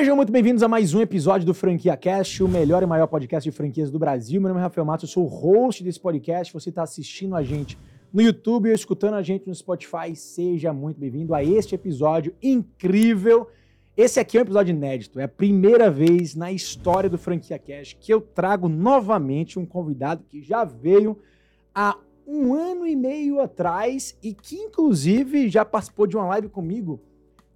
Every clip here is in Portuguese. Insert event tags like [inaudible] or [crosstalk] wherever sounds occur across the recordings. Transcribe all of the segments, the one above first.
Sejam muito bem-vindos a mais um episódio do Franquia Cast, o melhor e maior podcast de franquias do Brasil. Meu nome é Rafael Matos, eu sou o host desse podcast. Você está assistindo a gente no YouTube ou escutando a gente no Spotify, seja muito bem-vindo a este episódio incrível. Esse aqui é um episódio inédito, é a primeira vez na história do Franquia Cast que eu trago novamente um convidado que já veio há um ano e meio atrás e que, inclusive, já participou de uma live comigo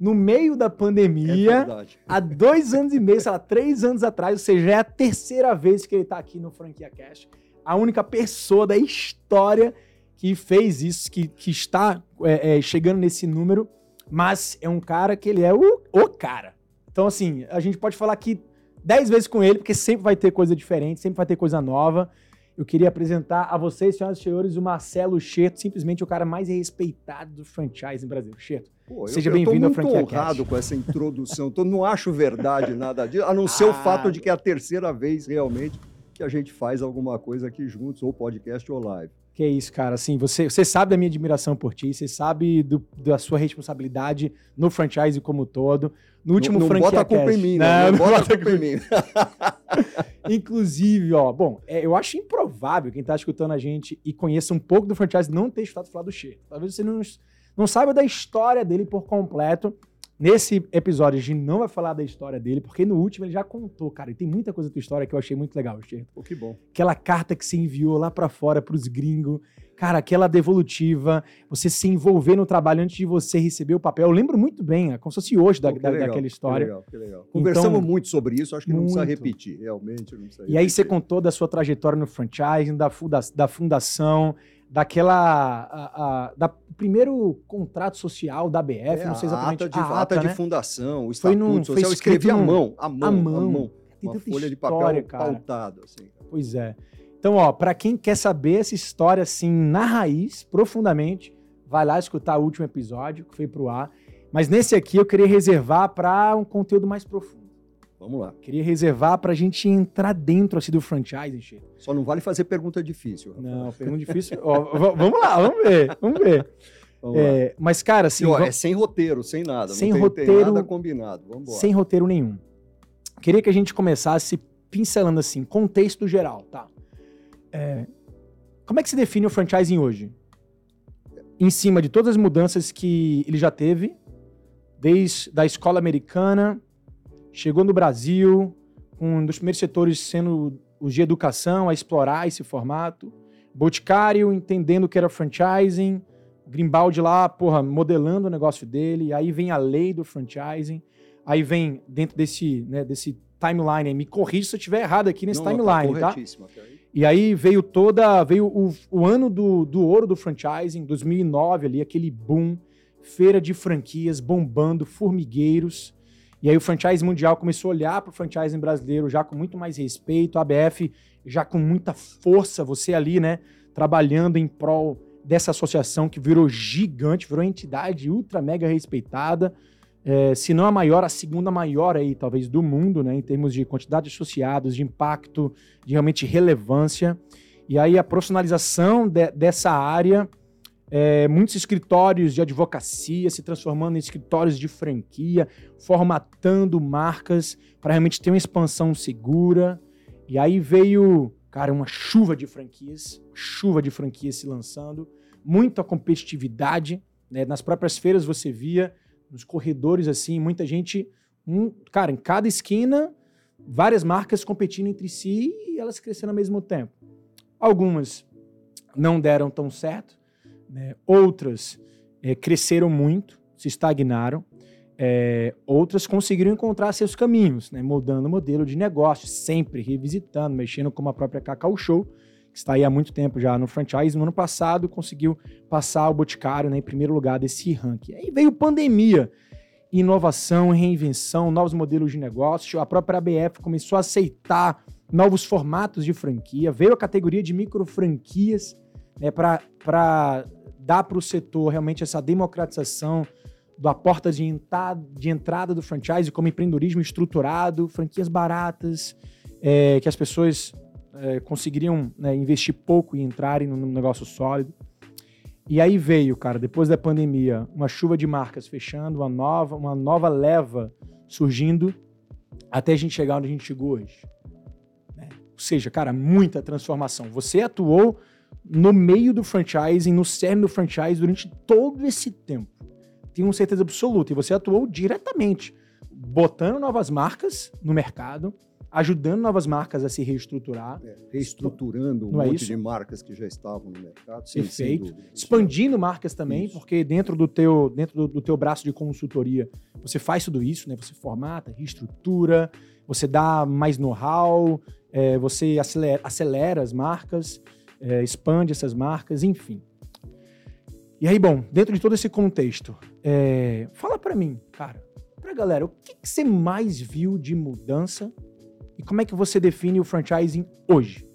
no meio da pandemia, É há dois anos e meio, sei lá, três anos atrás, ou seja, é a terceira vez que ele está aqui no Franquia Cash. A única pessoa da história que fez isso, que, que está é, é, chegando nesse número, mas é um cara que ele é o, o cara. Então, assim, a gente pode falar aqui dez vezes com ele, porque sempre vai ter coisa diferente, sempre vai ter coisa nova. Eu queria apresentar a vocês, senhoras e senhores, o Marcelo Cheto, simplesmente o cara mais respeitado do franchise no Brasil. Cheto, Pô, Seja eu, bem-vindo eu ao tô muito Franquia honrado com essa introdução. Tô, não acho verdade nada disso, a não ser o [laughs] Ah. fato de que é a terceira vez realmente que a gente faz alguma coisa aqui juntos, ou podcast ou live. Que isso, cara. Assim, você, você sabe da minha admiração por ti, você sabe do- da sua responsabilidade no franchise como um todo. No último não, não franquia bota a culpa em mim, Não, não, não bota a culpa em mim. [laughs] Inclusive, ó, bom, é, eu acho improvável quem tá escutando a gente e conheça um pouco do franchise não ter escutado falar do Che. Talvez você não, não saiba da história dele por completo. Nesse episódio, a gente não vai falar da história dele, porque no último ele já contou, cara. E tem muita coisa da tua história que eu achei muito legal, Che. Pô, que bom. aquela carta que você enviou lá pra fora pros gringos, cara, aquela devolutiva, você se envolver no trabalho antes de você receber o papel. Eu lembro muito bem, é como se fosse hoje da, que da- legal, daquela Que história. legal, que legal. Conversamos Então, muito sobre isso, acho que não precisa muito. repetir, realmente não precisa E aí você repetir. contou da sua trajetória no franchising, da, da fundação, daquela. a- a- da primeiro contrato social da BF, É, não sei a exatamente. ata de, a ata de né? fundação, o Foi estatuto num- foi social, eu escrevi à num- mão, à mão, à mão. mão. Tem Uma folha de história, papel cara. pautado, assim. Pois é. Então, ó, pra quem quer saber essa história assim na raiz, profundamente, vai lá escutar o último episódio que foi pro ar. Mas nesse aqui eu queria reservar pra um conteúdo mais profundo. Vamos lá. Queria reservar pra gente entrar dentro assim do franchise, Chico. Só não vale fazer pergunta difícil. Rafael. Não, pergunta difícil. Ó, vamos lá, vamos ver, vamos ver. Vamos. É, mas cara, assim, E, ó, é sem roteiro, sem nada. Sem tem, tem roteiro, nada combinado. Vamos embora. sem roteiro nenhum. Queria que a gente começasse pincelando assim, contexto geral, tá? É, como é que se define o franchising hoje? Em cima de todas as mudanças que ele já teve, desde da escola americana, chegou no Brasil, um dos primeiros setores sendo os de educação, a explorar esse formato, Boticário entendendo o que era franchising, Grimbaldi lá, porra, modelando o negócio dele, aí vem a lei do franchising, aí vem dentro desse, né, desse timeline, aí me corrija se eu estiver errado aqui nesse Não, timeline, tá? corretíssimo até aí. E aí veio toda, veio o, o ano do, do ouro do franchising, 2009 ali, aquele boom, feira de franquias bombando, formigueiros. E aí o franchise mundial começou a olhar para o franchising brasileiro já com muito mais respeito, a ABF já com muita força, você ali, né, trabalhando em prol dessa associação que virou gigante, virou entidade ultra mega respeitada, é, se não a maior, a segunda maior aí, talvez, do mundo, né, em termos de quantidade de associados, de impacto, de realmente relevância. E aí a profissionalização de- dessa área, é, muitos escritórios de advocacia se transformando em escritórios de franquia, formatando marcas para realmente ter uma expansão segura. E aí veio, cara, uma chuva de franquias, chuva de franquias se lançando, muita competitividade. né? Nas próprias feiras você via, nos corredores assim, muita gente, um, cara, em cada esquina, várias marcas competindo entre si e elas crescendo ao mesmo tempo. Algumas não deram tão certo, né? outras eh, cresceram muito, se estagnaram, eh, outras conseguiram encontrar seus caminhos, né? mudando o modelo de negócio, sempre revisitando, mexendo com a própria Cacau Show, que está aí há muito tempo já no franchise. No ano passado conseguiu passar o Boticário né, em primeiro lugar desse ranking. Aí veio pandemia, inovação, reinvenção, novos modelos de negócio. A própria ABF começou a aceitar novos formatos de franquia, veio a categoria de micro franquias né, para dar para o setor realmente essa democratização da porta de, entrada, de entrada do franchise como empreendedorismo estruturado, franquias baratas, é, que as pessoas é, conseguiriam né, investir pouco e entrarem num negócio sólido. E aí veio, cara, depois da pandemia, uma chuva de marcas fechando, uma nova, uma nova leva surgindo. até a gente chegar onde a gente chegou hoje. Né? Ou seja, cara, muita transformação. Você atuou no meio do franchising, no cerne do franchise durante todo esse tempo. Tenho certeza absoluta. E você atuou diretamente, botando novas marcas no mercado, ajudando novas marcas a se reestruturar. É, reestruturando um Não é monte é de marcas que já estavam no mercado. Sim, Perfeito. Expandindo marcas também, isso. porque dentro do teu, dentro do, do, teu braço de consultoria, você faz tudo isso, né? Você formata, reestrutura, você dá mais know-how, é, você acelera, acelera, as marcas, é, expande essas marcas, enfim. E aí, bom, dentro de todo esse contexto, é, fala para mim, cara, pra galera, o que, que você mais viu de mudança e como é que você define o franchising hoje?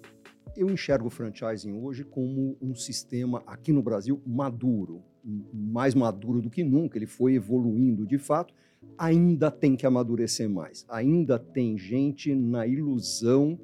Eu enxergo o franchising hoje como um sistema aqui no Brasil maduro, mais maduro do que nunca. Ele foi evoluindo de fato. Ainda tem que amadurecer mais. Ainda tem gente na ilusão.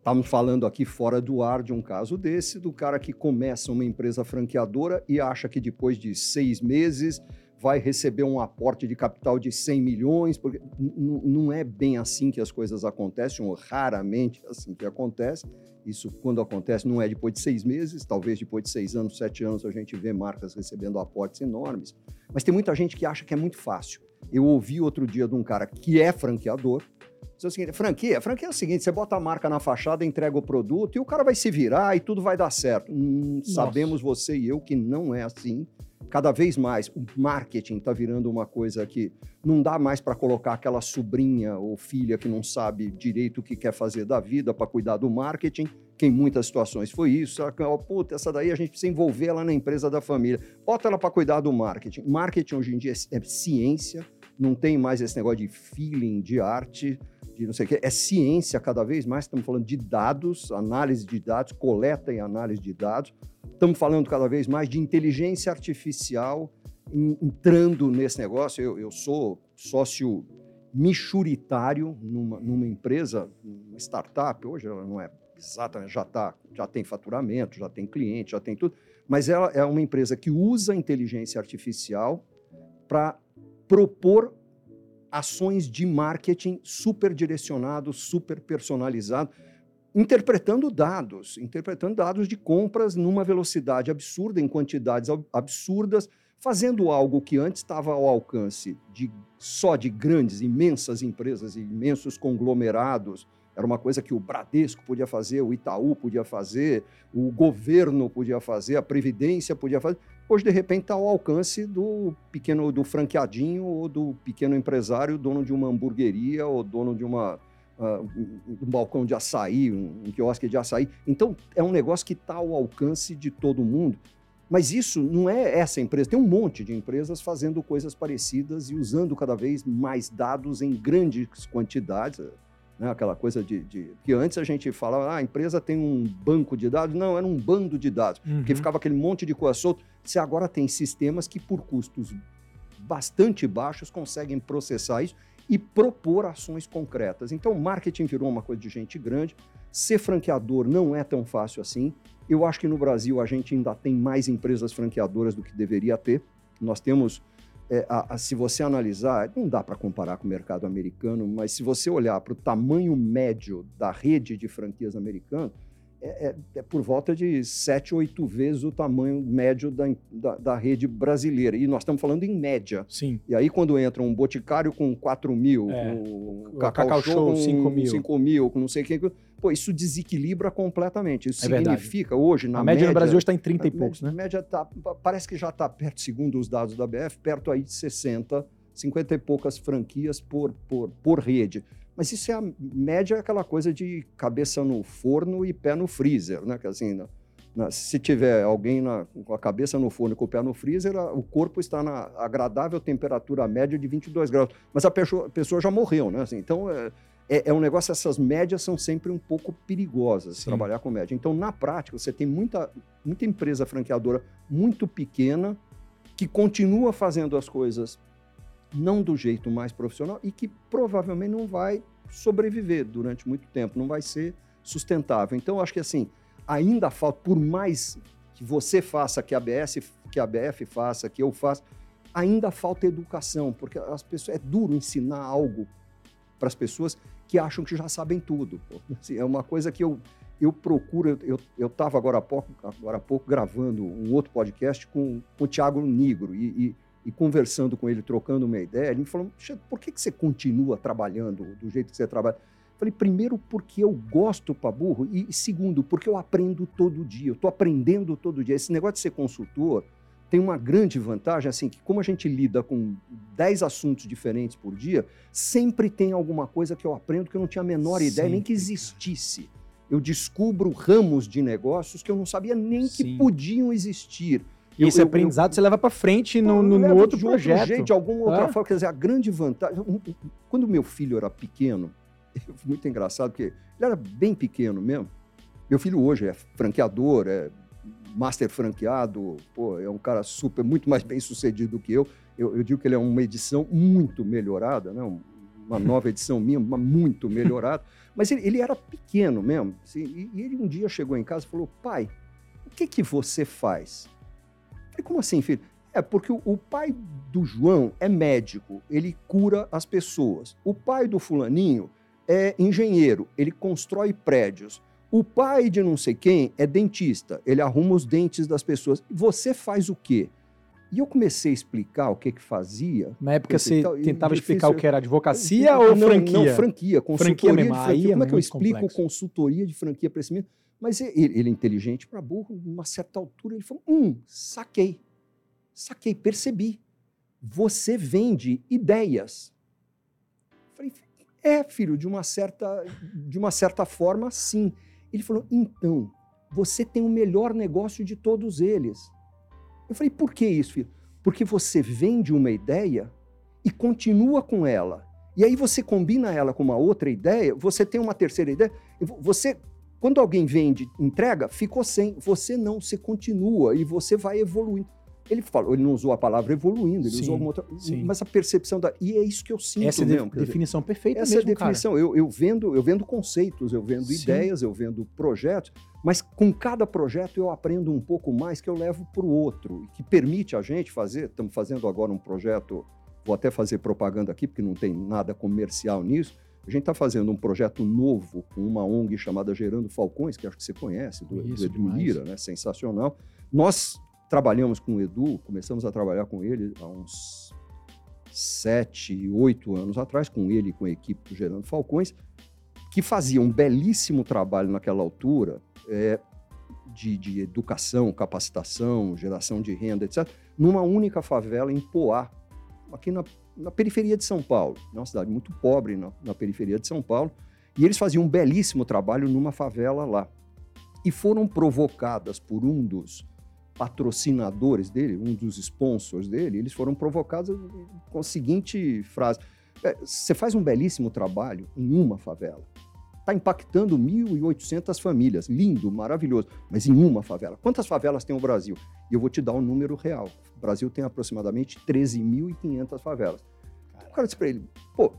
Estamos falando aqui fora do ar de um caso desse, do cara que começa uma empresa franqueadora e acha que depois de seis meses vai receber um aporte de capital de 100 milhões, porque não é bem assim que as coisas acontecem, ou raramente é assim que acontece. Isso, quando acontece, não é depois de seis meses, talvez depois de seis anos, sete anos, a gente vê marcas recebendo aportes enormes. Mas tem muita gente que acha que é muito fácil. Eu ouvi outro dia de um cara que é franqueador, dizer o seguinte, franquia, franquia é o seguinte, você bota a marca na fachada, entrega o produto e o cara vai se virar e tudo vai dar certo. Hum, sabemos você e eu que não é assim cada vez mais o marketing está virando uma coisa que não dá mais para colocar aquela sobrinha ou filha que não sabe direito o que quer fazer da vida para cuidar do marketing, que em muitas situações foi isso. Oh, puta, essa daí a gente precisa envolver ela na empresa da família. Bota ela para cuidar do marketing. Marketing hoje em dia é, é ciência, não tem mais esse negócio de feeling, de arte, de não sei o quê. É ciência cada vez mais, estamos falando de dados, análise de dados, coleta e análise de dados. Estamos falando cada vez mais de inteligência artificial entrando nesse negócio. Eu, eu sou sócio michuritário numa, numa empresa, uma startup, hoje ela não é exatamente, já, tá, já tem faturamento, já tem cliente, já tem tudo, mas ela é uma empresa que usa inteligência artificial para propor ações de marketing super direcionado, super personalizado interpretando dados, interpretando dados de compras numa velocidade absurda, em quantidades absurdas, fazendo algo que antes estava ao alcance de só de grandes, imensas empresas, imensos conglomerados. Era uma coisa que o Bradesco podia fazer, o Itaú podia fazer, o governo podia fazer, a Previdência podia fazer. Hoje, de repente, está ao alcance do pequeno, do franqueadinho ou do pequeno empresário, dono de uma hamburgueria ou dono de uma uh, um balcão de açaí, um, um quiosque de açaí. Então, é um negócio que está ao alcance de todo mundo. Mas isso não é essa empresa. Tem um monte de empresas fazendo coisas parecidas e usando cada vez mais dados em grandes quantidades. Né? Aquela coisa de, de, que antes a gente falava, ah, a empresa tem um banco de dados. Não, era um bando de dados, uhum. porque ficava aquele monte de coisa solta. Você agora tem sistemas que, por custos bastante baixos, conseguem processar isso e propor ações concretas. Então, marketing virou uma coisa de gente grande. Ser franqueador não é tão fácil assim. Eu acho que no Brasil a gente ainda tem mais empresas franqueadoras do que deveria ter. Nós temos, é, a, a, se você analisar, não dá para comparar com o mercado americano, mas se você olhar para o tamanho médio da rede de franquias americanas, é, é, é, por volta de sete, oito vezes o tamanho médio da, da, da, rede brasileira. E nós estamos falando em média. Sim. E aí, quando entra um Boticário com 4 mil, é. um Cacau, Cacau Show, com 5 mil. 5 mil, com não sei quem. Pô, isso desequilibra completamente. Isso é significa verdade. hoje, na a média. média no Brasil está em 30 e poucos, né? média tá, parece que já está perto, segundo os dados da BF, perto aí de 60, 50 e poucas franquias por, por, por rede. Mas isso é a média, é aquela coisa de cabeça no forno e pé no freezer, né? Que assim, na, na, se tiver alguém na, com a cabeça no forno e com o pé no freezer, a, o corpo está na agradável temperatura média de 22 graus. Mas a pessoa, a pessoa já morreu, né? Assim, então, é, é, é, um negócio, essas médias são sempre um pouco perigosas, Sim. trabalhar com média. Então, na prática, você tem muita, muita empresa franqueadora muito pequena que continua fazendo as coisas não do jeito mais profissional e que provavelmente não vai sobreviver durante muito tempo, não vai ser sustentável. Então, acho que assim, ainda falta, por mais que você faça, que a ABS, que a BF faça, que eu faça, ainda falta educação, porque as pessoas é duro ensinar algo para as pessoas que acham que já sabem tudo. Assim, é uma coisa que eu, eu procuro. Eu estava agora, há pouco, agora há pouco gravando um outro podcast com, com o Tiago Negro e, e, e, conversando com ele, trocando uma ideia. Ele me falou: por que, que você continua trabalhando do jeito que você trabalha? Falei, primeiro, porque eu gosto para burro, e segundo, porque eu aprendo todo dia, eu estou aprendendo todo dia. Esse negócio de ser consultor tem uma grande vantagem, assim, que como a gente lida com 10 assuntos diferentes por dia, sempre tem alguma coisa que eu aprendo que eu não tinha a menor sempre, ideia nem que existisse. Eu descubro ramos de negócios que eu não sabia nem Sim. que podiam existir. E esse eu, aprendizado eu, você leva para frente no, no, no outro projeto. Outro jeito, de alguma outra forma. Quer dizer, a grande vantagem. Quando meu filho era pequeno, [laughs] muito engraçado, porque ele era bem pequeno mesmo. Meu filho hoje é franqueador, é master franqueado, pô, é um cara super, muito mais bem sucedido do que eu. Eu, eu digo que ele é uma edição muito melhorada, né? uma nova edição minha, uma muito melhorada. Mas ele, ele era pequeno mesmo. Assim, e, e, ele um dia chegou em casa e falou: pai, o que, que você faz? Eu falei, como assim, filho? É porque o, pai do João é médico, ele cura as pessoas. O pai do fulaninho é engenheiro, ele constrói prédios. O pai de não sei quem é dentista, ele arruma os dentes das pessoas. Você faz o quê? E eu comecei a explicar o que que fazia. Na época você tal, tentava explicar o que era advocacia ou não, franquia? Não, franquia, consultoria franquia mesmo. de franquia. É Como é que eu explico complexo. consultoria de franquia para esse menino? Mas ele, ele é inteligente para burro, numa certa altura ele falou: hum, saquei. Saquei, percebi. Você vende ideias. Falei, é, filho, de uma certa, de uma certa forma, sim. Ele falou: então, você tem o melhor negócio de todos eles. Eu falei: por que isso, filho? Porque você vende uma ideia e continua com ela. E aí você combina ela com uma outra ideia, você tem uma terceira ideia. Você, quando alguém vende, entrega, ficou sem. Você não, você continua e você vai evoluindo. Ele falou, ele não usou a palavra evoluindo, ele sim, usou uma outra. Sim. Mas a percepção da. E é isso que eu sinto Essa mesmo. É a definição perfeita Essa mesmo, é a definição. Eu, eu, vendo, eu vendo conceitos, eu vendo sim. ideias, eu vendo projetos, mas com cada projeto eu aprendo um pouco mais que eu levo para o outro, que permite a gente fazer. Estamos fazendo agora um projeto, vou até fazer propaganda aqui, porque não tem nada comercial nisso. A gente está fazendo um projeto novo com uma ONG chamada Gerando Falcões, que acho que você conhece, do, do Edu Lira, né? sensacional. Nós trabalhamos com o Edu, começamos a trabalhar com ele há uns sete, oito anos atrás, com ele e com a equipe do Gerando Falcões, que fazia um belíssimo trabalho naquela altura é, de, de, educação, capacitação, geração de renda, etc., numa única favela em Poá, aqui na, na periferia de São Paulo, uma cidade muito pobre na, na periferia de São Paulo, e eles faziam um belíssimo trabalho numa favela lá. E foram provocadas por um dos patrocinadores dele, um dos sponsors dele, eles foram provocados com a seguinte frase: é, Você faz um belíssimo trabalho em uma favela. Está impactando 1.800 famílias. Lindo, maravilhoso. Mas em uma favela. Quantas favelas tem o Brasil? E eu vou te dar um número real. O Brasil tem aproximadamente 13.500 favelas. O cara disse para ele: Pô,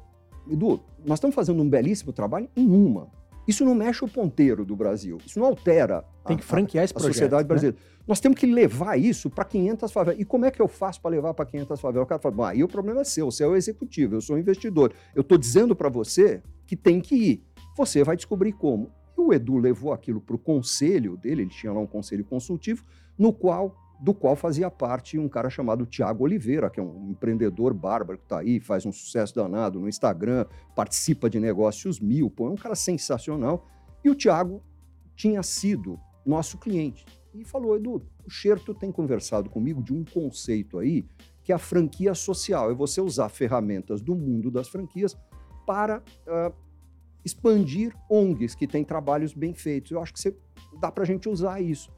Edu, nós estamos fazendo um belíssimo trabalho em uma. Isso não mexe o ponteiro do Brasil. Isso não altera Tem que franquear esse a, a sociedade né? brasileira. Né? Nós temos que levar isso para 500 favelas. E como é que eu faço para levar para 500 favelas? O cara fala, aí o problema é seu, você é o executivo, eu sou o investidor. Eu estou dizendo para você que tem que ir. Você vai descobrir como. E o Edu levou aquilo para o conselho dele, ele tinha lá um conselho consultivo, no qual do qual fazia parte um cara chamado Tiago Oliveira, que é um empreendedor bárbaro que está aí, faz um sucesso danado no Instagram, participa de negócios mil, pô, é um cara sensacional. E o Tiago tinha sido nosso cliente e falou: Edu, o Xerto tem conversado comigo de um conceito aí que é a franquia social, é você usar ferramentas do mundo das franquias para uh, expandir ONGs que têm trabalhos bem feitos. Eu acho que você, dá para a gente usar isso.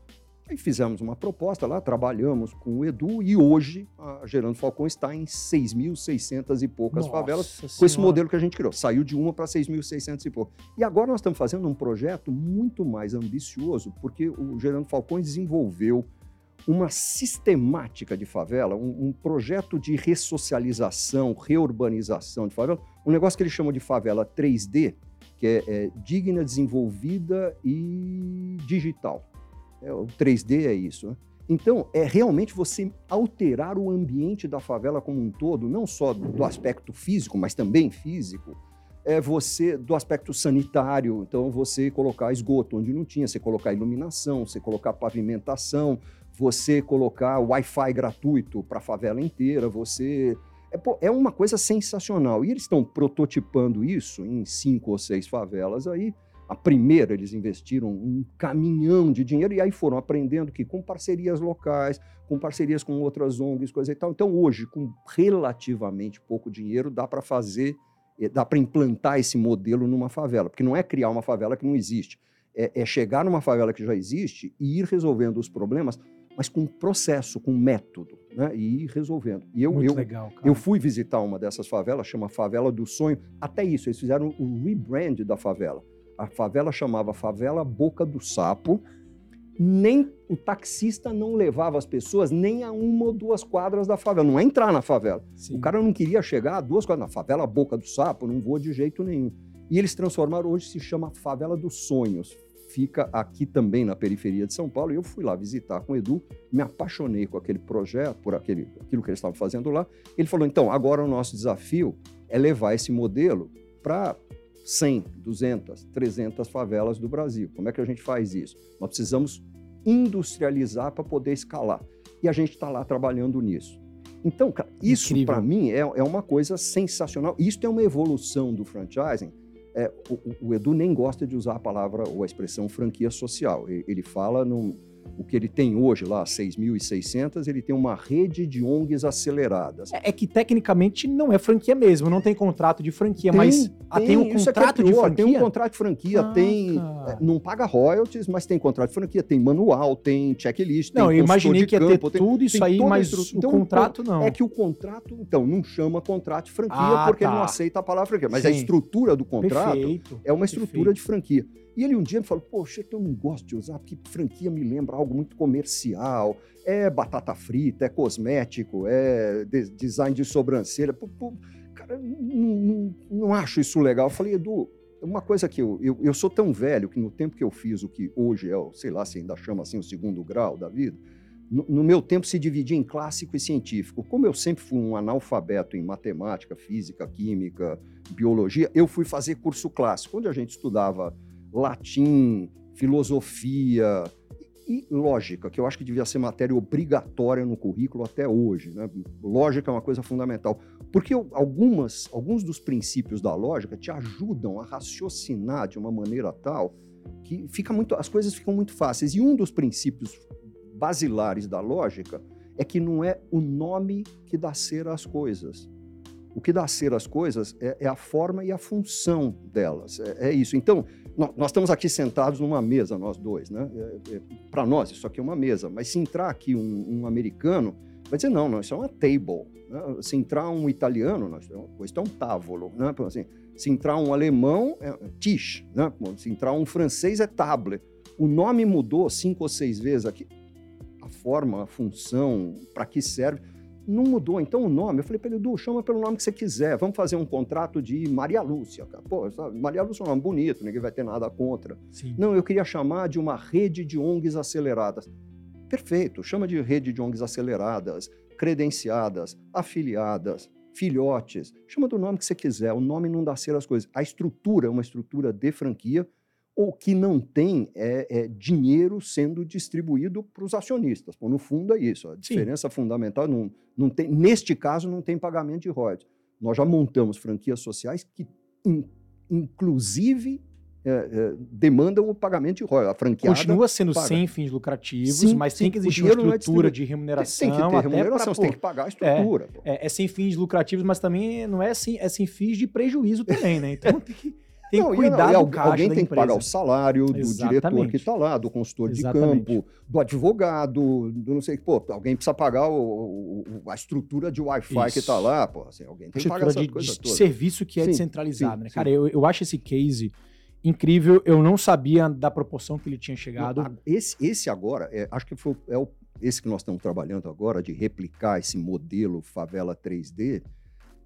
Aí fizemos uma proposta lá, trabalhamos com o Edu e hoje a Gerando Falcão está em 6.600 e poucas Nossa favelas senhora. com esse modelo que a gente criou. Saiu de uma para 6.600 e pouco. E agora nós estamos fazendo um projeto muito mais ambicioso, porque o Gerando Falcões desenvolveu uma sistemática de favela, um, um, projeto de ressocialização, reurbanização de favela, um negócio que ele chama de favela 3D, que é, é digna, desenvolvida e digital. É, o 3D é isso. Né? Então, é realmente você alterar o ambiente da favela como um todo, não só do aspecto físico, mas também físico, é você do aspecto sanitário, então você colocar esgoto onde não tinha, você colocar iluminação, você colocar pavimentação, você colocar Wi-Fi gratuito para a favela inteira, você é, pô, é, uma coisa sensacional. E eles estão prototipando isso em cinco ou seis favelas aí. A primeira, eles investiram um caminhão de dinheiro e aí foram aprendendo que com parcerias locais, com parcerias com outras ONGs, coisa e tal. Então, hoje, com relativamente pouco dinheiro, dá para fazer é, dá para implantar esse modelo numa favela, porque não é criar uma favela que não existe, é, é, chegar numa favela que já existe e ir resolvendo os problemas, mas com processo, com método, né? E ir resolvendo. E eu, Muito eu, legal, cara. eu fui visitar uma dessas favelas, chama Favela do Sonho. Até isso, eles fizeram o rebrand da favela. A favela chamava Favela Boca do Sapo nem o taxista não levava as pessoas nem a uma ou duas quadras da favela, não é entrar na favela. Sim. O cara não queria chegar a duas quadras, na favela Boca do Sapo, não vou de jeito nenhum. E eles transformaram, hoje se chama Favela dos Sonhos. Fica aqui também na periferia de São Paulo. E eu fui lá visitar com o Edu, me apaixonei com aquele projeto, por aquele, aquilo que eles estavam fazendo lá. Ele falou: então, agora o nosso desafio é levar esse modelo para 100, 200, 300 favelas do Brasil. Como é que a gente faz isso? Nós precisamos industrializar para poder escalar. E a gente está lá trabalhando nisso. Então, cara, isso para mim é, é uma coisa sensacional. Isso é uma evolução do franchising. É, o, o, Edu nem gosta de usar a palavra ou a expressão franquia social. Ele, fala num, o que ele tem hoje lá, 6.600, ele tem uma rede de ONGs aceleradas. É, é, que tecnicamente não é franquia mesmo, não tem contrato de franquia, tem, mas tem, ah, tem um é contrato é de franquia? Tem um contrato de franquia, ah, tem... É, não paga royalties, mas tem contrato de franquia, tem manual, tem checklist, Não, tem eu imaginei que ia ter tem, tudo isso aí, mas o então, contrato não. É que o contrato, então, não chama contrato de franquia ah, porque tá. ele não aceita a palavra franquia, mas Sim. a estrutura do contrato Perfeito. é uma estrutura Perfeito. de franquia. E ele um dia me falou: Poxa, eu não gosto de usar, porque franquia me lembra algo muito comercial. É batata frita, é cosmético, é de design de sobrancelha. Pô, pô, cara, não, não, não, acho isso legal. Eu falei, Edu, uma coisa que eu, eu, eu sou tão velho que no tempo que eu fiz o que hoje é, sei lá se ainda chama assim o segundo grau da vida, no, no, meu tempo se dividia em clássico e científico. Como eu sempre fui um analfabeto em matemática, física, química, biologia, eu fui fazer curso clássico, onde a gente estudava latim, filosofia e lógica, que eu acho que devia ser matéria obrigatória no currículo até hoje. Né? Lógica é uma coisa fundamental, porque algumas, alguns dos princípios da lógica te ajudam a raciocinar de uma maneira tal que fica muito, as coisas ficam muito fáceis. E um dos princípios basilares da lógica é que não é o nome que dá ser às coisas. O que dá ser às coisas é, é a forma e a função delas. É, é isso. Então, nós estamos aqui sentados numa mesa, nós dois, né? É, é, Para nós, isso aqui é uma mesa. Mas se entrar aqui um, um americano, vai dizer, não, não, isso é uma table. Né? Se entrar um italiano, nós, isso é um tavolo. Né? Assim, se entrar um alemão, é tisch. Né? Se entrar um francês, é table. O nome mudou cinco ou seis vezes aqui. A forma, a função, para que serve não mudou. Então o nome, eu falei para ele, Edu, chama pelo nome que você quiser. Vamos fazer um contrato de Maria Lúcia. Cara. Pô, sabe? Maria Lúcia é um nome bonito, ninguém vai ter nada contra. Sim. Não, eu queria chamar de uma rede de ONGs aceleradas. Perfeito, chama de rede de ONGs aceleradas, credenciadas, afiliadas, filhotes. Chama do nome que você quiser. O nome não dá ser as coisas. A estrutura é uma estrutura de franquia o que não tem é, é dinheiro sendo distribuído para os acionistas. Bom, no fundo é isso. A diferença Sim. fundamental não, não tem, neste caso não tem pagamento de royalties. Nós já montamos franquias sociais que, in, inclusive, é, é, demandam o pagamento de royalties. A franqueada continua sendo paga. sem fins lucrativos, sim, mas sim, tem que existir uma é estrutura é de remuneração. Tem que ter remuneração, você tem que pagar a estrutura. É, é, sem fins lucrativos, mas também não é sem, é sem fins de prejuízo também, né? Então [laughs] tem que tem não, que cuidar não, do Alguém tem que pagar o salário do Exatamente. diretor que está lá, do consultor Exatamente. de campo, do advogado, do não sei Pô, alguém precisa pagar o, o, a estrutura de Wi-Fi que está lá. Pô, assim, alguém tem que pagar essa de, coisa de serviço que é sim, descentralizado, sim, né? Sim. Cara, eu, eu acho esse case incrível. Eu não sabia da proporção que ele tinha chegado. Não, esse, esse agora, é, acho que foi é o, esse que nós estamos trabalhando agora, de replicar esse modelo favela 3D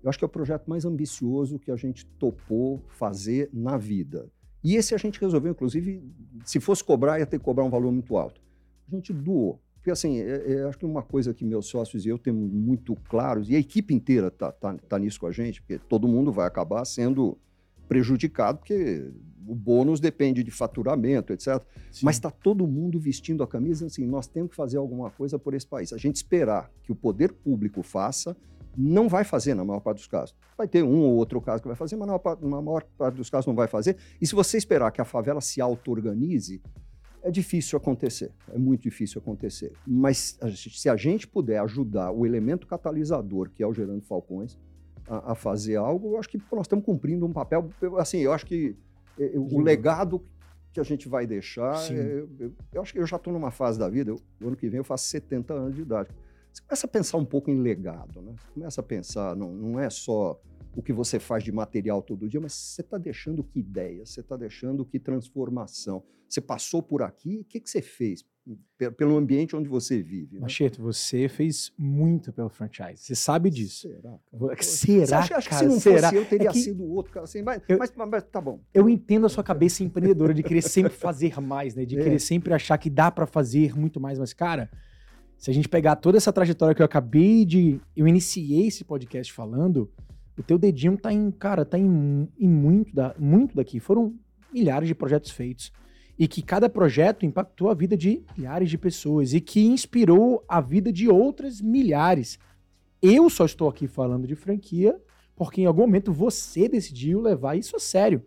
eu acho que é o projeto mais ambicioso que a gente topou fazer na vida. E esse a gente resolveu, inclusive, se fosse cobrar, ia ter que cobrar um valor muito alto. A gente doou. Porque, assim, é, é, acho que uma coisa que meus sócios e eu temos muito claros, e a equipe inteira está tá, tá nisso com a gente, porque todo mundo vai acabar sendo prejudicado, porque o bônus depende de faturamento, etc. Sim. Mas está todo mundo vestindo a camisa assim, nós temos que fazer alguma coisa por esse país. A gente esperar que o poder público faça, não vai fazer na maior parte dos casos. Vai ter um ou outro caso que vai fazer, mas na maior, parte, na maior parte dos casos não vai fazer. E se você esperar que a favela se auto-organize, é difícil acontecer, é muito difícil acontecer. Mas se a gente puder ajudar o elemento catalisador, que é o Gerando Falcões, a, a fazer algo, eu acho que nós estamos cumprindo um papel. Assim, eu acho que o legado que a gente vai deixar. É, eu, eu, acho que eu já estou numa fase da vida, eu, ano que vem eu faço 70 anos de idade. Você começa a pensar um pouco em legado, né? Você começa a pensar, não, não é só o que você faz de material todo dia, mas você está deixando que ideia, você está deixando que transformação. Você passou por aqui, o que, que você fez pelo ambiente onde você vive? Né? Machete, você fez muito pelo franchise. Você sabe disso. Será? Cara? Será, acha, acho que se não será? fosse eu, teria é que... sido outro cara assim. Mas, eu, mas, mas, tá bom. Eu entendo a sua cabeça empreendedora de querer sempre fazer mais, né? De [laughs] é. querer sempre achar que dá para fazer muito mais. Mas, cara, se a gente pegar toda essa trajetória que eu acabei de... Eu iniciei esse podcast falando o teu dedinho tá em, cara, tá em, em muito, da, muito daqui. Foram milhares de projetos feitos. E que cada projeto impactou a vida de milhares de pessoas e que inspirou a vida de outras milhares. Eu só estou aqui falando de franquia porque em algum momento você decidiu levar isso a sério.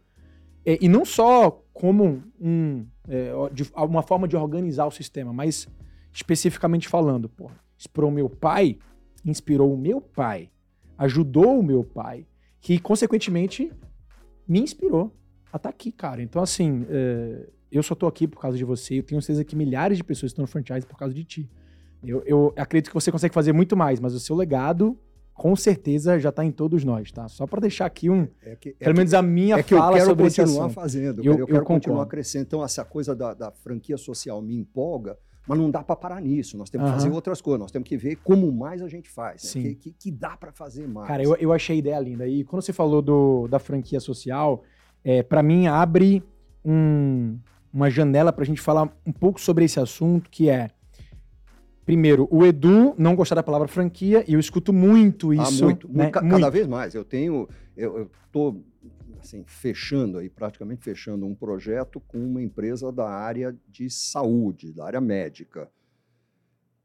É, e não só como um, é, de, uma forma de organizar o sistema, mas especificamente falando, pô, inspirou meu pai, inspirou o meu pai, ajudou o meu pai, que consequentemente me inspirou a estar tá aqui, cara. Então, assim, é, eu só tô aqui por causa de você. Eu tenho certeza que milhares de pessoas estão no franchise por causa de ti. Eu, eu acredito que você consegue fazer muito mais, mas o seu legado com certeza já está em todos nós, tá? Só para deixar aqui um, é que, é pelo menos a minha é fala sobre esse assunto. Eu quero continuar fazendo, eu, eu quero continuar crescendo. Então essa coisa da, da franquia social me empolga, mas não dá para parar nisso. Nós temos uhum. que fazer outras coisas. Nós temos que ver como mais a gente faz. Né? Que, que, que, dá para fazer mais. Cara, eu, eu achei a ideia linda. E quando você falou do, da franquia social, é, para mim abre um, uma janela para a gente falar um pouco sobre esse assunto, que é Primeiro, o Edu não gostar da palavra franquia, e eu escuto muito ah, isso. Ah, muito, né? Cada muito. vez mais. Eu tenho. Eu estou assim, fechando aí, praticamente fechando um projeto com uma empresa da área de saúde, da área médica.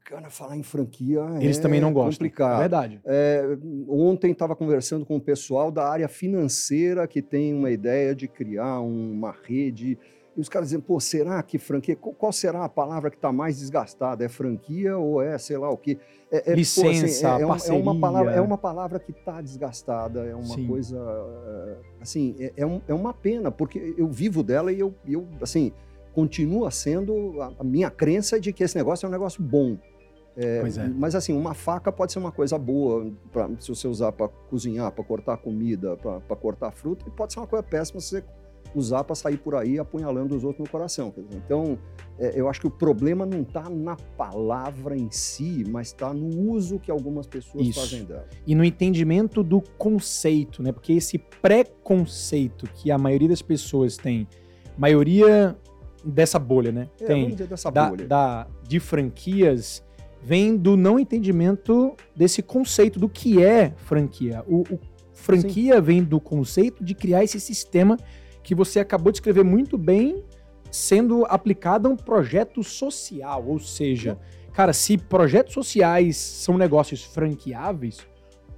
Cara, falar em franquia Eles é também não gostam. complicado. É verdade. É, ontem estava conversando com o pessoal da área financeira que tem uma ideia de criar uma rede e os caras dizem, pô, será que franquia? Qual será a palavra que está mais desgastada? É franquia ou é sei lá o que? É, é, Licença, pô, assim, é, é, uma palavra, é uma palavra que está desgastada, é uma Sim. coisa. Eh, assim, é, é, um, é, uma pena, porque eu vivo dela e eu, eu assim, continua sendo a, a minha crença de que esse negócio é um negócio bom. É, é. Mas assim, uma faca pode ser uma coisa boa pra, se você usar para cozinhar, para cortar comida, para cortar fruta, e pode ser uma coisa péssima se você usar para sair por aí apunhalando os outros no coração. Então, é, eu acho que o problema não está na palavra em si, mas está no uso que algumas pessoas Isso. fazem dela. E no entendimento do conceito, né? Porque esse preconceito que a maioria das pessoas tem, maioria dessa bolha, né? É, tem dessa da, bolha. Da, de franquias vem do não entendimento desse conceito do que é franquia. O, o franquia Sim. vem do conceito de criar esse sistema que você acabou de escrever muito bem, sendo aplicado a um projeto social. Ou seja, cara, se projetos sociais são negócios franqueáveis,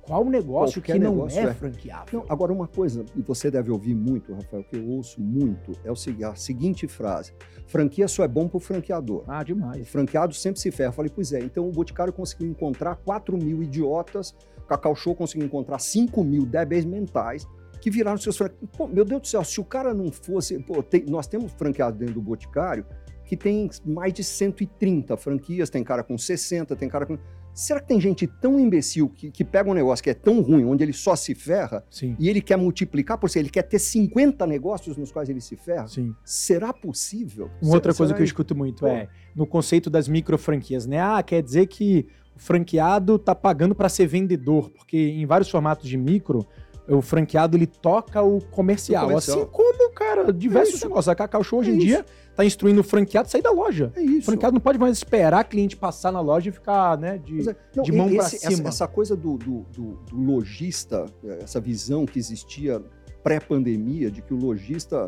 qual negócio Qualquer que não negócio é, é, franqueável? Não, agora, uma coisa, e você deve ouvir muito, Rafael, que eu ouço muito, é a seguinte frase: franquia só é bom para o franqueador. Ah, demais. O franqueado sempre se ferra. Eu falei, pois é, então o Boticário conseguiu encontrar 4 mil idiotas, Cacau Show conseguiu encontrar 5 mil débeis mentais que viraram seus franqueados. Pô, meu Deus do céu, se o cara não fosse. Pô, tem, nós temos franqueado dentro do Boticário que tem mais de 130 franquias, tem cara com 60, tem cara com. Será que tem gente tão imbecil que, que pega um negócio que é tão ruim, onde ele só se ferra, Sim. e ele quer multiplicar, por ser ele quer ter 50 negócios nos quais ele se ferra? Sim. Será possível? Uma outra coisa que eu escuto muito Pô. é no conceito das micro franquias, né? Ah, quer dizer que o franqueado tá pagando para ser vendedor, porque em vários formatos de micro, o franqueado ele toca o comercial. o comercial. Assim como, cara, diversos é negócios. A Cacau Show hoje é em dia tá instruindo o franqueado a sair da loja. É isso. O franqueado não pode mais esperar cliente passar na loja e ficar, né, de, é, não, de mão para cima. Essa, essa coisa do, do, do, do, lojista, essa visão que existia pré-pandemia de que o lojista.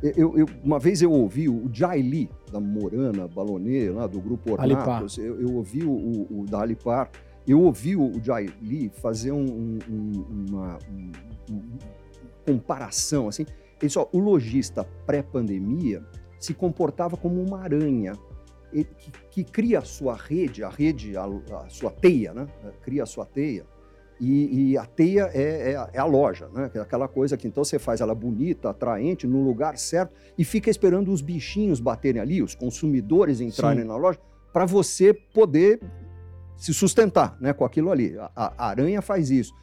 Eu, eu, uma vez eu ouvi o Jai Lee, da Morana Balonê, lá do grupo Ornatos, eu, eu, ouvi o, o, o da Alipar, eu ouvi o Jai Lee fazer um, um, uma um, comparação assim. Ele só, o lojista pré-pandemia se comportava como uma aranha que, que, cria a sua rede, a rede, a, a sua teia, né? Cria a sua teia e, e a teia é, é, é, a loja, né? É aquela coisa que então você faz ela bonita, atraente, no lugar certo e fica esperando os bichinhos baterem ali, os consumidores entrarem Sim. na loja, para você poder se sustentar né, com aquilo ali. A, a aranha faz isso.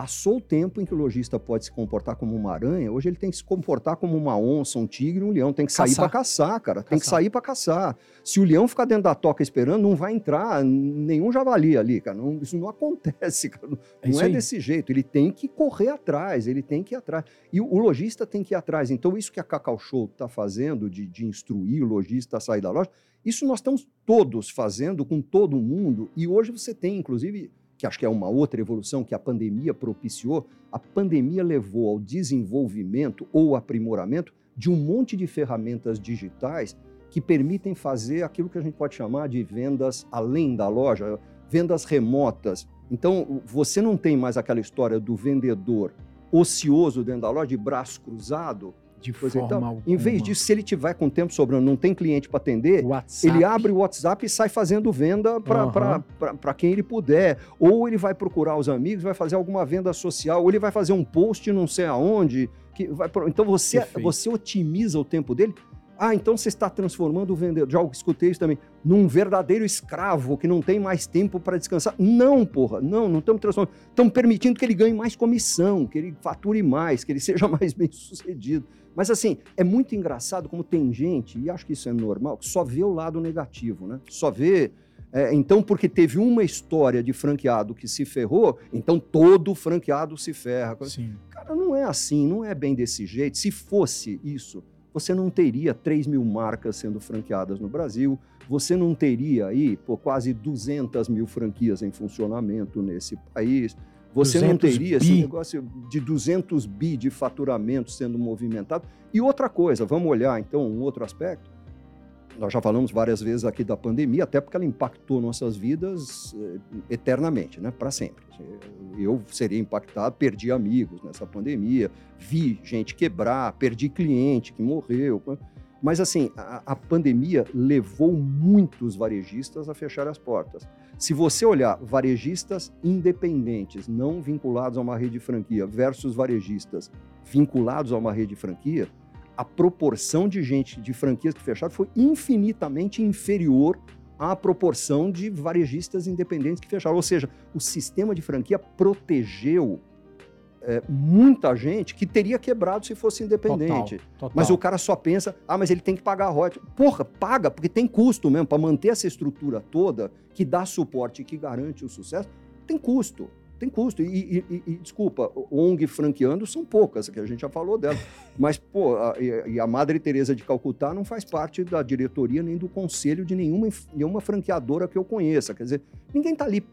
Passou o tempo em que o lojista pode se comportar como uma aranha, hoje ele tem que se comportar como uma onça, um tigre, um leão. Tem que sair para caçar, cara. Tem que sair para caçar. Se o leão ficar dentro da toca esperando, não vai entrar nenhum javali ali, cara. Não, isso não [laughs] acontece, cara. Não é, não é desse jeito. Ele tem que correr atrás, ele tem que ir atrás. E o, o lojista tem que ir atrás. Então, isso que a Cacau Show está fazendo, de, de instruir o lojista a sair da loja, isso nós estamos todos fazendo com todo mundo. E hoje você tem, inclusive que acho que é uma outra evolução que a pandemia propiciou, a pandemia levou ao desenvolvimento ou aprimoramento de um monte de ferramentas digitais que permitem fazer aquilo que a gente pode chamar de vendas além da loja, vendas remotas. Então, você não tem mais aquela história do vendedor ocioso dentro da loja, de braço cruzado, de forma então, alguma. Em vez disso, se ele tiver com tempo sobrando, não tem cliente para atender, WhatsApp. ele abre o WhatsApp e sai fazendo venda para uhum. quem ele puder. Ou ele vai procurar os amigos, vai fazer alguma venda social, ou ele vai fazer um post não sei aonde. Que vai, então você, você otimiza o tempo dele. Ah, então você está transformando o vendedor, já escutei isso também, num verdadeiro escravo que não tem mais tempo para descansar. Não, porra, não, não estamos transformando. Estamos permitindo que ele ganhe mais comissão, que ele fature mais, que ele [laughs] seja mais bem sucedido. Mas assim, é muito engraçado como tem gente, e acho que isso é normal, que só vê o lado negativo, né? Só vê. É, então, porque teve uma história de franqueado que se ferrou, então todo franqueado se ferra. Sim. Cara, não é assim, não é bem desse jeito. Se fosse isso, você não teria 3 mil marcas sendo franqueadas no Brasil, você não teria aí pô, quase 200 mil franquias em funcionamento nesse país. Você não teria bi. esse negócio de 200 bi de faturamento sendo movimentado. E outra coisa, vamos olhar então um outro aspecto. Nós já falamos várias vezes aqui da pandemia, até porque ela impactou nossas vidas eh, eternamente, né? para sempre. Eu seria impactado, perdi amigos nessa pandemia, vi gente quebrar, perdi cliente que morreu. Mas, assim, a, a, pandemia levou muitos varejistas a fechar as portas. Se você olhar varejistas independentes, não vinculados a uma rede de franquia, versus varejistas vinculados a uma rede de franquia, a proporção de gente de franquias que fecharam foi infinitamente inferior à proporção de varejistas independentes que fecharam. Ou seja, o sistema de franquia protegeu é, muita gente que teria quebrado se fosse independente. Total, total. Mas o cara só pensa, ah, mas ele tem que pagar a royalties. Porra, paga, porque tem custo mesmo. Para manter essa estrutura toda, que dá suporte e que garante o sucesso, tem custo. Tem custo. E, e, e, desculpa, ONG franqueando são poucas, que a gente já falou dela. [laughs] Mas, pô, a, e a Madre Teresa de Calcutá não faz parte da diretoria nem do conselho de nenhuma, nenhuma franqueadora que eu conheça. Quer dizer, ninguém está ali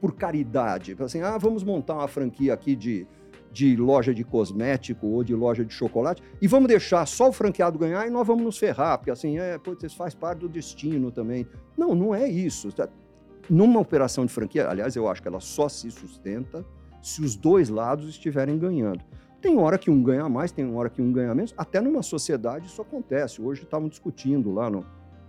por caridade. Assim, ah, vamos montar uma franquia aqui de de loja de cosmético ou de loja de chocolate e vamos deixar só o franqueado ganhar e nós vamos nos ferrar, porque assim, é, putz, isso faz parte do destino também. Não, não é isso. Numa operação de franquia, aliás, eu acho que ela só se sustenta se os dois lados estiverem ganhando. Tem hora que um ganha mais, tem hora que um ganha menos. Até numa sociedade isso acontece. Hoje estavam discutindo lá no,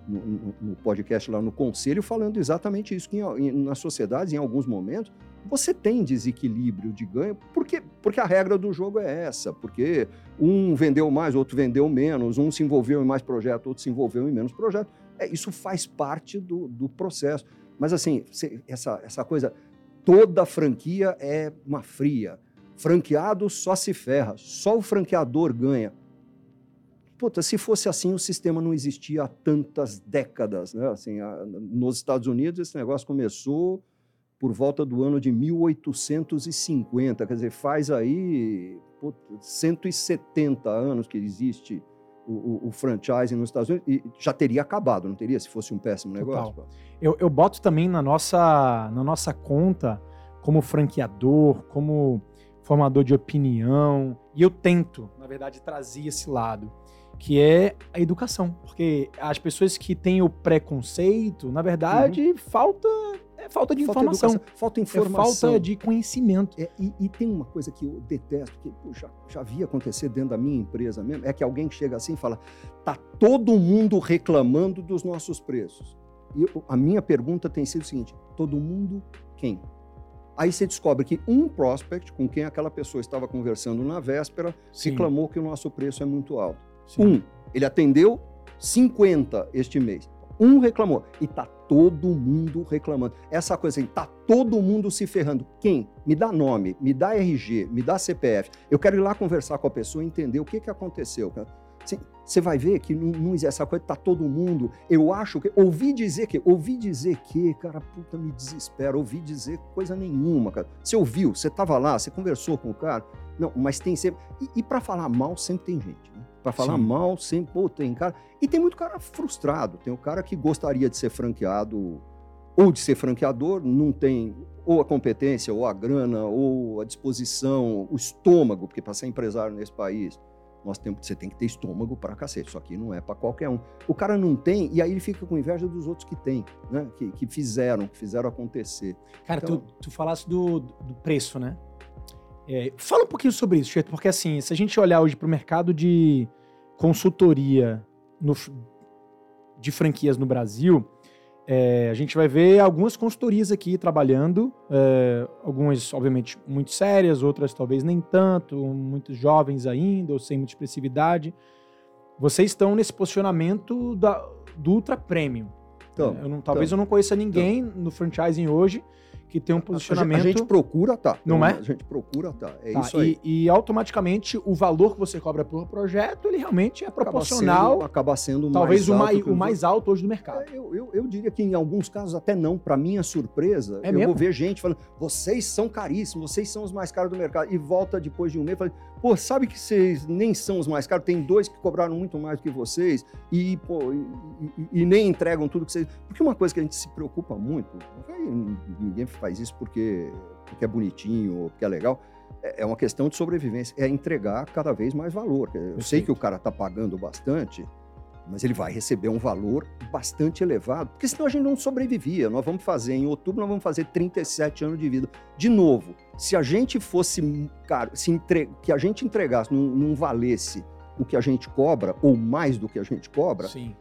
no, no, podcast, lá no conselho, falando exatamente isso, que em, nas sociedades, em alguns momentos, você tem desequilíbrio de ganho, porque, porque a regra do jogo é essa, porque um vendeu mais, outro vendeu menos, um se envolveu em mais projeto, outro se envolveu em menos projeto. É, isso faz parte do, do processo. Mas assim, essa, essa coisa, toda franquia é uma fria. Franqueado só se ferra, só o franqueador ganha. Puta, se fosse assim, o sistema não existia há tantas décadas. Né? Assim, a, nos Estados Unidos, esse negócio começou por volta do ano de 1850, quer dizer, faz aí pô, 170 anos que existe o, o, o, franchising nos Estados Unidos e já teria acabado, não teria, se fosse um péssimo negócio? Eu, eu boto também na nossa, na nossa conta como franqueador, como formador de opinião. E eu tento, na verdade, trazer esse lado, que é a educação. Porque as pessoas que têm o preconceito, na verdade, uhum. falta é falta de falta informação. Educação, falta informação. É falta de conhecimento. É, e, e, tem uma coisa que eu detesto, que pô, já, já vi acontecer dentro da minha empresa mesmo, é que alguém chega assim e fala: tá todo mundo reclamando dos nossos preços. E eu, a minha pergunta tem sido o seguinte: todo mundo quem? Aí você descobre que um prospect com quem aquela pessoa estava conversando na véspera Sim. reclamou que o nosso preço é muito alto. Sim. Um, ele atendeu 50 este mês. Um reclamou. E tá todo mundo reclamando. Essa coisa assim, tá todo mundo se ferrando. Quem? Me dá nome, me dá RG, me dá CPF. Eu quero ir lá conversar com a pessoa e entender o que, que aconteceu. Você vai ver que não, não essa coisa, tá todo mundo. Eu acho que. Ouvi dizer que. Ouvi dizer que, cara, puta, me desespera. Ouvi dizer coisa nenhuma, cara. Você ouviu, você tava lá, você conversou com o cara. Não, mas tem sempre. E, e para falar mal, sempre tem gente. Né? Para falar Sim. mal, sempre, pô, tem cara. E tem muito cara frustrado. Tem o cara que gostaria de ser franqueado ou de ser franqueador, não tem ou a competência, ou a grana, ou a disposição, o estômago, porque para ser empresário nesse país, nós temos, você tem que ter estômago para cacete. Isso aqui não é para qualquer um. O cara não tem, e aí ele fica com inveja dos outros que tem, né? Que, que fizeram, que fizeram acontecer. Cara, então, tu, tu falasse do, do preço, né? É, fala um pouquinho sobre isso, Cheto, porque assim, se a gente olhar hoje para o mercado de consultoria no, de franquias no Brasil, é, a gente vai ver algumas consultorias aqui trabalhando, é, algumas, obviamente, muito sérias, outras talvez nem tanto, muito jovens ainda, ou sem muita expressividade. Vocês estão nesse posicionamento da, do ultra premium. Então, eu não, talvez então, eu não conheça ninguém então. no franchising hoje que tem um posicionamento. A gente procura tá. Não é? A gente procura tá. É tá, isso aí. E, e, automaticamente o valor que você cobra por projeto, ele realmente é proporcional. Acaba sendo, acaba sendo talvez o, mais, o mais alto hoje do mercado. É, eu, eu, eu, diria que em alguns casos até não. Para minha surpresa, é eu mesmo? vou ver gente falando: vocês são caríssimos, vocês são os mais caros do mercado. E volta depois de um mês e fala: pô, sabe que vocês nem são os mais caros? Tem dois que cobraram muito mais do que vocês e, pô, e, e, e nem entregam tudo que vocês. Porque uma coisa que a gente se preocupa muito, ninguém faz isso porque, porque é bonitinho ou porque é legal. É, é uma questão de sobrevivência, é entregar cada vez mais valor. Eu sei que o cara está pagando bastante, mas ele vai receber um valor bastante elevado, porque senão a gente não sobrevivia. Nós vamos fazer, em outubro, nós vamos fazer 37 anos de vida. De novo, se a gente fosse, cara, se entre, que a gente entregasse, não, não valesse o que a gente cobra, ou mais do que a gente cobra, Sim.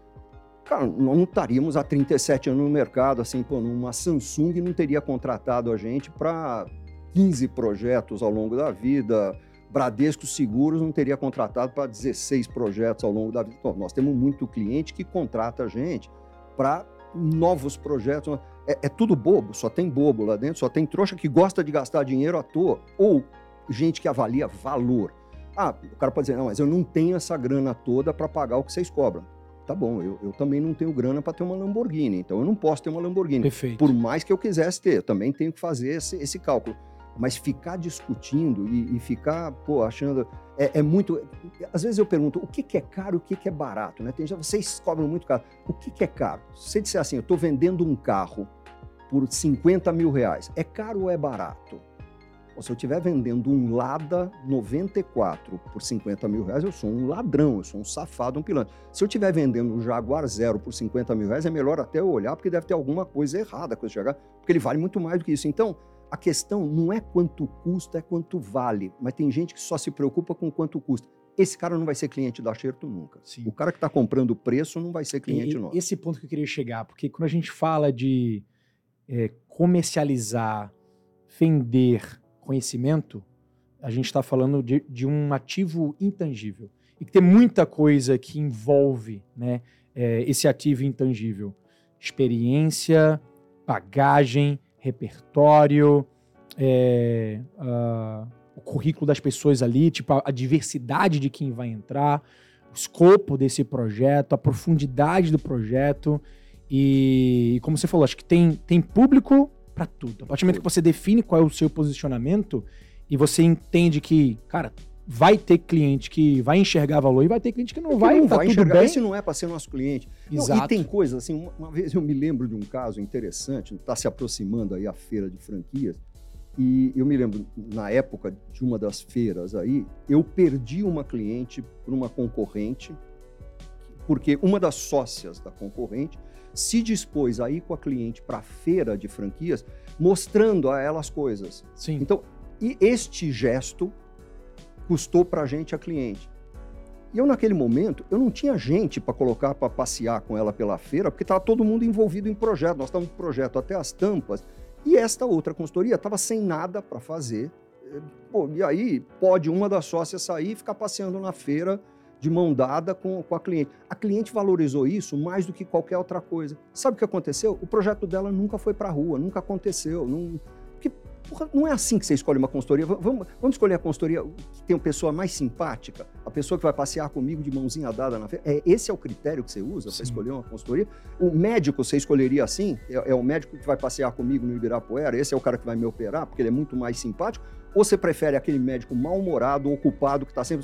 Cara, nós não estaríamos há 37 anos no mercado, assim, pô, uma Samsung não teria contratado a gente para 15 projetos ao longo da vida, Bradesco Seguros não teria contratado para 16 projetos ao longo da vida. Então, nós temos muito cliente que contrata a gente para novos projetos. É, é, tudo bobo, só tem bobo lá dentro, só tem trouxa que gosta de gastar dinheiro à toa, ou gente que avalia valor. Ah, o cara pode dizer, não, mas eu não tenho essa grana toda para pagar o que vocês cobram tá bom, eu, eu também não tenho grana para ter uma Lamborghini, então eu não posso ter uma Lamborghini. Perfeito. Por mais que eu quisesse ter, eu também tenho que fazer esse, esse cálculo. Mas ficar discutindo e, e ficar, pô, achando. É, é, muito. Às vezes eu pergunto o que, que é caro e o que, que é barato, né? Tem, já, vocês cobram muito caro. O que, que é caro? Se você disser assim, eu estou vendendo um carro por 50 mil reais, é caro ou é barato? se eu estiver vendendo um Lada 94 por 50 mil reais, eu sou um ladrão, eu sou um safado, um pilantra. Se eu estiver vendendo um Jaguar Zero por 50 mil reais, é melhor até eu olhar, porque deve ter alguma coisa errada com esse Jaguar, porque ele vale muito mais do que isso. Então, a questão não é quanto custa, é quanto vale. Mas tem gente que só se preocupa com quanto custa. Esse cara não vai ser cliente da Xerto nunca. Sim. O cara que está comprando o preço não vai ser cliente e, nosso. Esse ponto que eu queria chegar, porque quando a gente fala de é, comercializar, vender conhecimento, a gente está falando de, de, um ativo intangível. E que tem muita coisa que envolve né, é, esse ativo intangível. Experiência, bagagem, repertório, é, uh, o currículo das pessoas ali, tipo a, a, diversidade de quem vai entrar, o escopo desse projeto, a profundidade do projeto. E, como você falou, acho que tem, tem público para tudo. A partir do momento que você define qual é o seu posicionamento e você entende que, cara, vai ter cliente que vai enxergar valor e vai ter cliente que não vai, não tá vai tudo enxergar. bem. Esse não é para ser nosso cliente. Exato. Não, e tem coisas assim, uma, uma, vez eu me lembro de um caso interessante, está se aproximando aí a feira de franquias, E eu me lembro, na época de uma das feiras aí, eu perdi uma cliente para uma concorrente, porque uma das sócias da concorrente se dispôs a ir com a cliente para a feira de franquias, mostrando a ela as coisas. Sim. Então, e este gesto custou para a gente a cliente. E eu, naquele momento, eu não tinha gente para colocar para passear com ela pela feira, porque estava todo mundo envolvido em projeto. Nós estávamos em projeto até as tampas. E esta outra consultoria estava sem nada para fazer. Pô, e aí pode uma das sócias sair e ficar passeando na feira de mão dada com, com a cliente. A cliente valorizou isso mais do que qualquer outra coisa. Sabe o que aconteceu? O projeto dela nunca foi para a rua, nunca aconteceu. Não, porra, não é assim que você escolhe uma consultoria. Vamos, vamos escolher a consultoria que tem uma pessoa mais simpática, a pessoa que vai passear comigo de mãozinha dada na feira. É, esse é o critério que você usa para escolher uma consultoria? O médico você escolheria assim? É, é o médico que vai passear comigo no Ibirapuera? Esse é o cara que vai me operar porque ele é muito mais simpático? Ou você prefere aquele médico mal-humorado, ocupado, que está sempre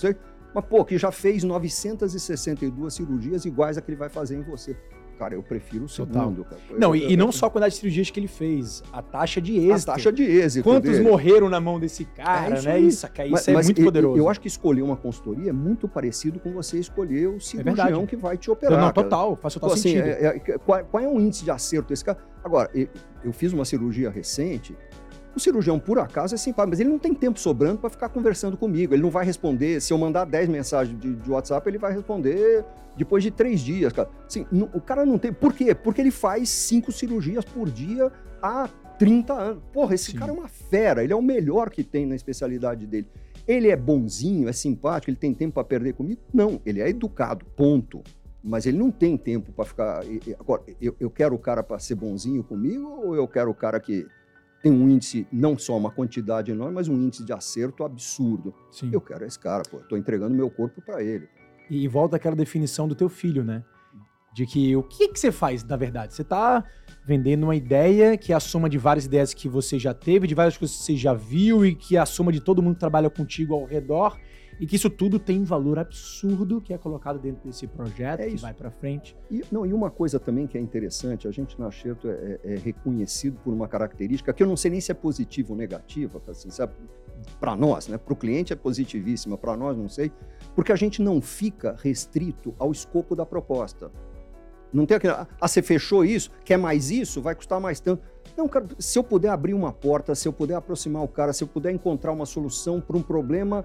mas, pô, que já fez 962 cirurgias iguais a que ele vai fazer em você. Cara, eu prefiro o segundo. Cara. Não, eu, e, eu, não só a quantidade de cirurgias que ele fez, a taxa de êxito. A taxa de êxito. Quantos dele. morreram na mão desse cara, é isso né? Isso, isso mas, é mas muito poderoso. Eu acho que escolher uma consultoria é muito parecido com você escolher o cirurgião é que vai te operar. Não, total, faz total então, sentido. Assim, é, é, qual, qual, é o índice de acerto desse cara? Agora, eu fiz uma cirurgia recente o cirurgião, por acaso, é simpático, mas ele não tem tempo sobrando para ficar conversando comigo. Ele não vai responder. Se eu mandar 10 mensagens de, de WhatsApp, ele vai responder depois de três dias, cara. Assim, não, o cara não tem. Por quê? Porque ele faz cinco cirurgias por dia há 30 anos. Porra, esse Sim. cara é uma fera. Ele é o melhor que tem na especialidade dele. Ele é bonzinho, é simpático, ele tem tempo para perder comigo? Não, ele é educado, ponto. Mas ele não tem tempo para ficar. Agora, eu, eu quero o cara para ser bonzinho comigo ou eu quero o cara que tem um índice, não só uma quantidade enorme, mas um índice de acerto absurdo. Sim. Eu quero esse cara, pô. Estou entregando meu corpo para ele. E volta aquela definição do teu filho, né? De que o que, que você faz, na verdade? Você está vendendo uma ideia que é a soma de várias ideias que você já teve, de várias coisas que você já viu e que é a soma de todo mundo que trabalha contigo ao redor e que isso tudo tem um valor absurdo que é colocado dentro desse projeto, é que vai para frente. E, não, e uma coisa também que é interessante, a gente na Xerto é, é, é, reconhecido por uma característica que eu não sei nem se é positiva ou negativa, assim, para nós, né? Para o cliente é positivíssima, para nós não sei, porque a gente não fica restrito ao escopo da proposta. Não tem aquele, ah, você fechou isso, quer mais isso, vai custar mais tanto. Não, cara, se eu puder abrir uma porta, se eu puder aproximar o cara, se eu puder encontrar uma solução para um problema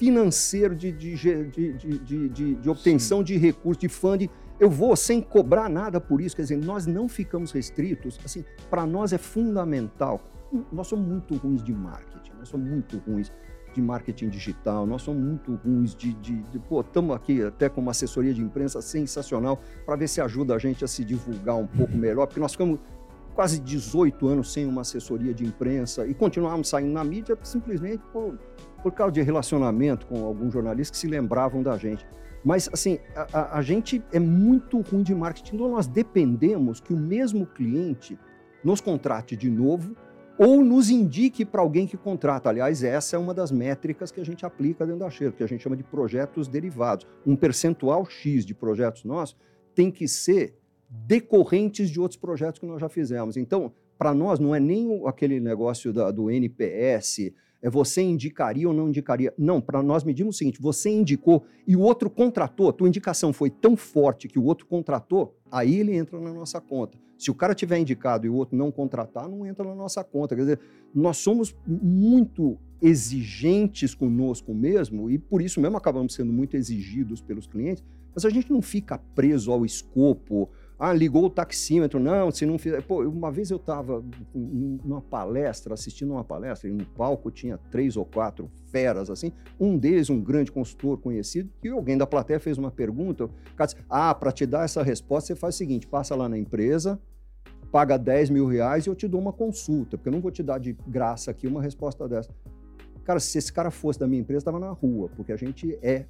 financeiro de, de, de, de, de obtenção Sim. de recursos, de funding, eu vou sem cobrar nada por isso. Quer dizer, nós não ficamos restritos. Assim, para nós é fundamental. Nós somos muito ruins de marketing, nós somos muito ruins de marketing digital, nós somos muito ruins de. de, de pô, estamos aqui até com uma assessoria de imprensa sensacional para ver se ajuda a gente a se divulgar um pouco [laughs] melhor, porque nós ficamos quase 18 anos sem uma assessoria de imprensa e continuamos saindo na mídia simplesmente por por causa de relacionamento com alguns jornalistas que se lembravam da gente. Mas, assim, a, a, gente é muito ruim de marketing, então nós dependemos que o mesmo cliente nos contrate de novo ou nos indique para alguém que contrata. Aliás, essa é uma das métricas que a gente aplica dentro da Cheiro, que a gente chama de projetos derivados. Um percentual X de projetos nossos tem que ser decorrentes de outros projetos que nós já fizemos. Então, para nós, não é nem aquele negócio da, do NPS, você indicaria ou não indicaria. Não, para nós medimos o seguinte: você indicou e o outro contratou, tua indicação foi tão forte que o outro contratou, aí ele entra na nossa conta. Se o cara tiver indicado e o outro não contratar, não entra na nossa conta. Quer dizer, nós somos muito exigentes conosco mesmo e por isso mesmo acabamos sendo muito exigidos pelos clientes, mas a gente não fica preso ao escopo, ah, ligou o taxímetro. Não, se não fizer. Pô, uma vez eu estava numa palestra, assistindo uma palestra, e no palco tinha três ou quatro feras assim. Um deles, um grande consultor conhecido, que alguém da plateia fez uma pergunta. Disse: Ah, para te dar essa resposta, você faz o seguinte: passa lá na empresa, paga 10 mil reais e eu te dou uma consulta, porque eu não vou te dar de graça aqui uma resposta dessa. Cara, se esse cara fosse da minha empresa, estava na rua, porque a gente é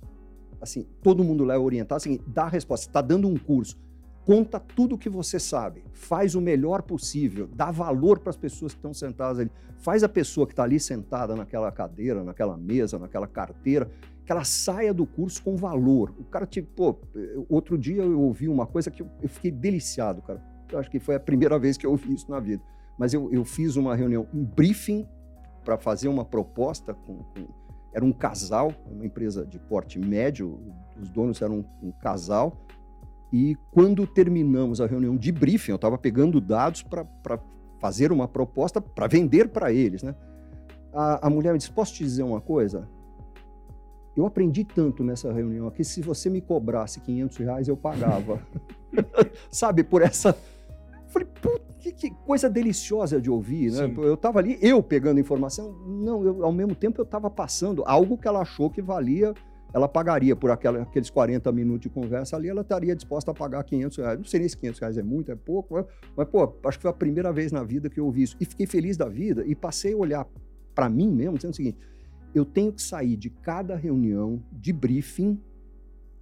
assim, todo mundo lá é orientado, assim, dá a resposta, está dando um curso conta tudo o que você sabe, faz o melhor possível, dá valor para as pessoas que estão sentadas ali, faz a pessoa que está ali sentada naquela cadeira, naquela mesa, naquela carteira, que ela saia do curso com valor. O cara, tipo, pô, outro dia eu ouvi uma coisa que eu, fiquei deliciado, cara. Eu acho que foi a primeira vez que eu ouvi isso na vida. Mas eu, eu fiz uma reunião, um briefing para fazer uma proposta com, com, era um casal, uma empresa de porte médio, os donos eram um, um casal. E quando terminamos a reunião de briefing, eu estava pegando dados para fazer uma proposta para vender para eles, né? A, a mulher me disse: Posso te dizer uma coisa? Eu aprendi tanto nessa reunião que se você me cobrasse 500 reais, eu pagava. [laughs] Sabe, por essa. Falei, que, que, coisa deliciosa de ouvir, né? Sim. Eu estava ali, eu pegando informação, não, eu, ao mesmo tempo eu estava passando algo que ela achou que valia, ela pagaria por aquela, aqueles 40 minutos de conversa ali, ela estaria disposta a pagar 500 reais. Não sei nem se 500 reais é muito, é pouco, mas, mas, pô, acho que foi a primeira vez na vida que eu ouvi isso. E fiquei feliz da vida e passei a olhar para mim mesmo, dizendo o seguinte: eu tenho que sair de cada reunião de briefing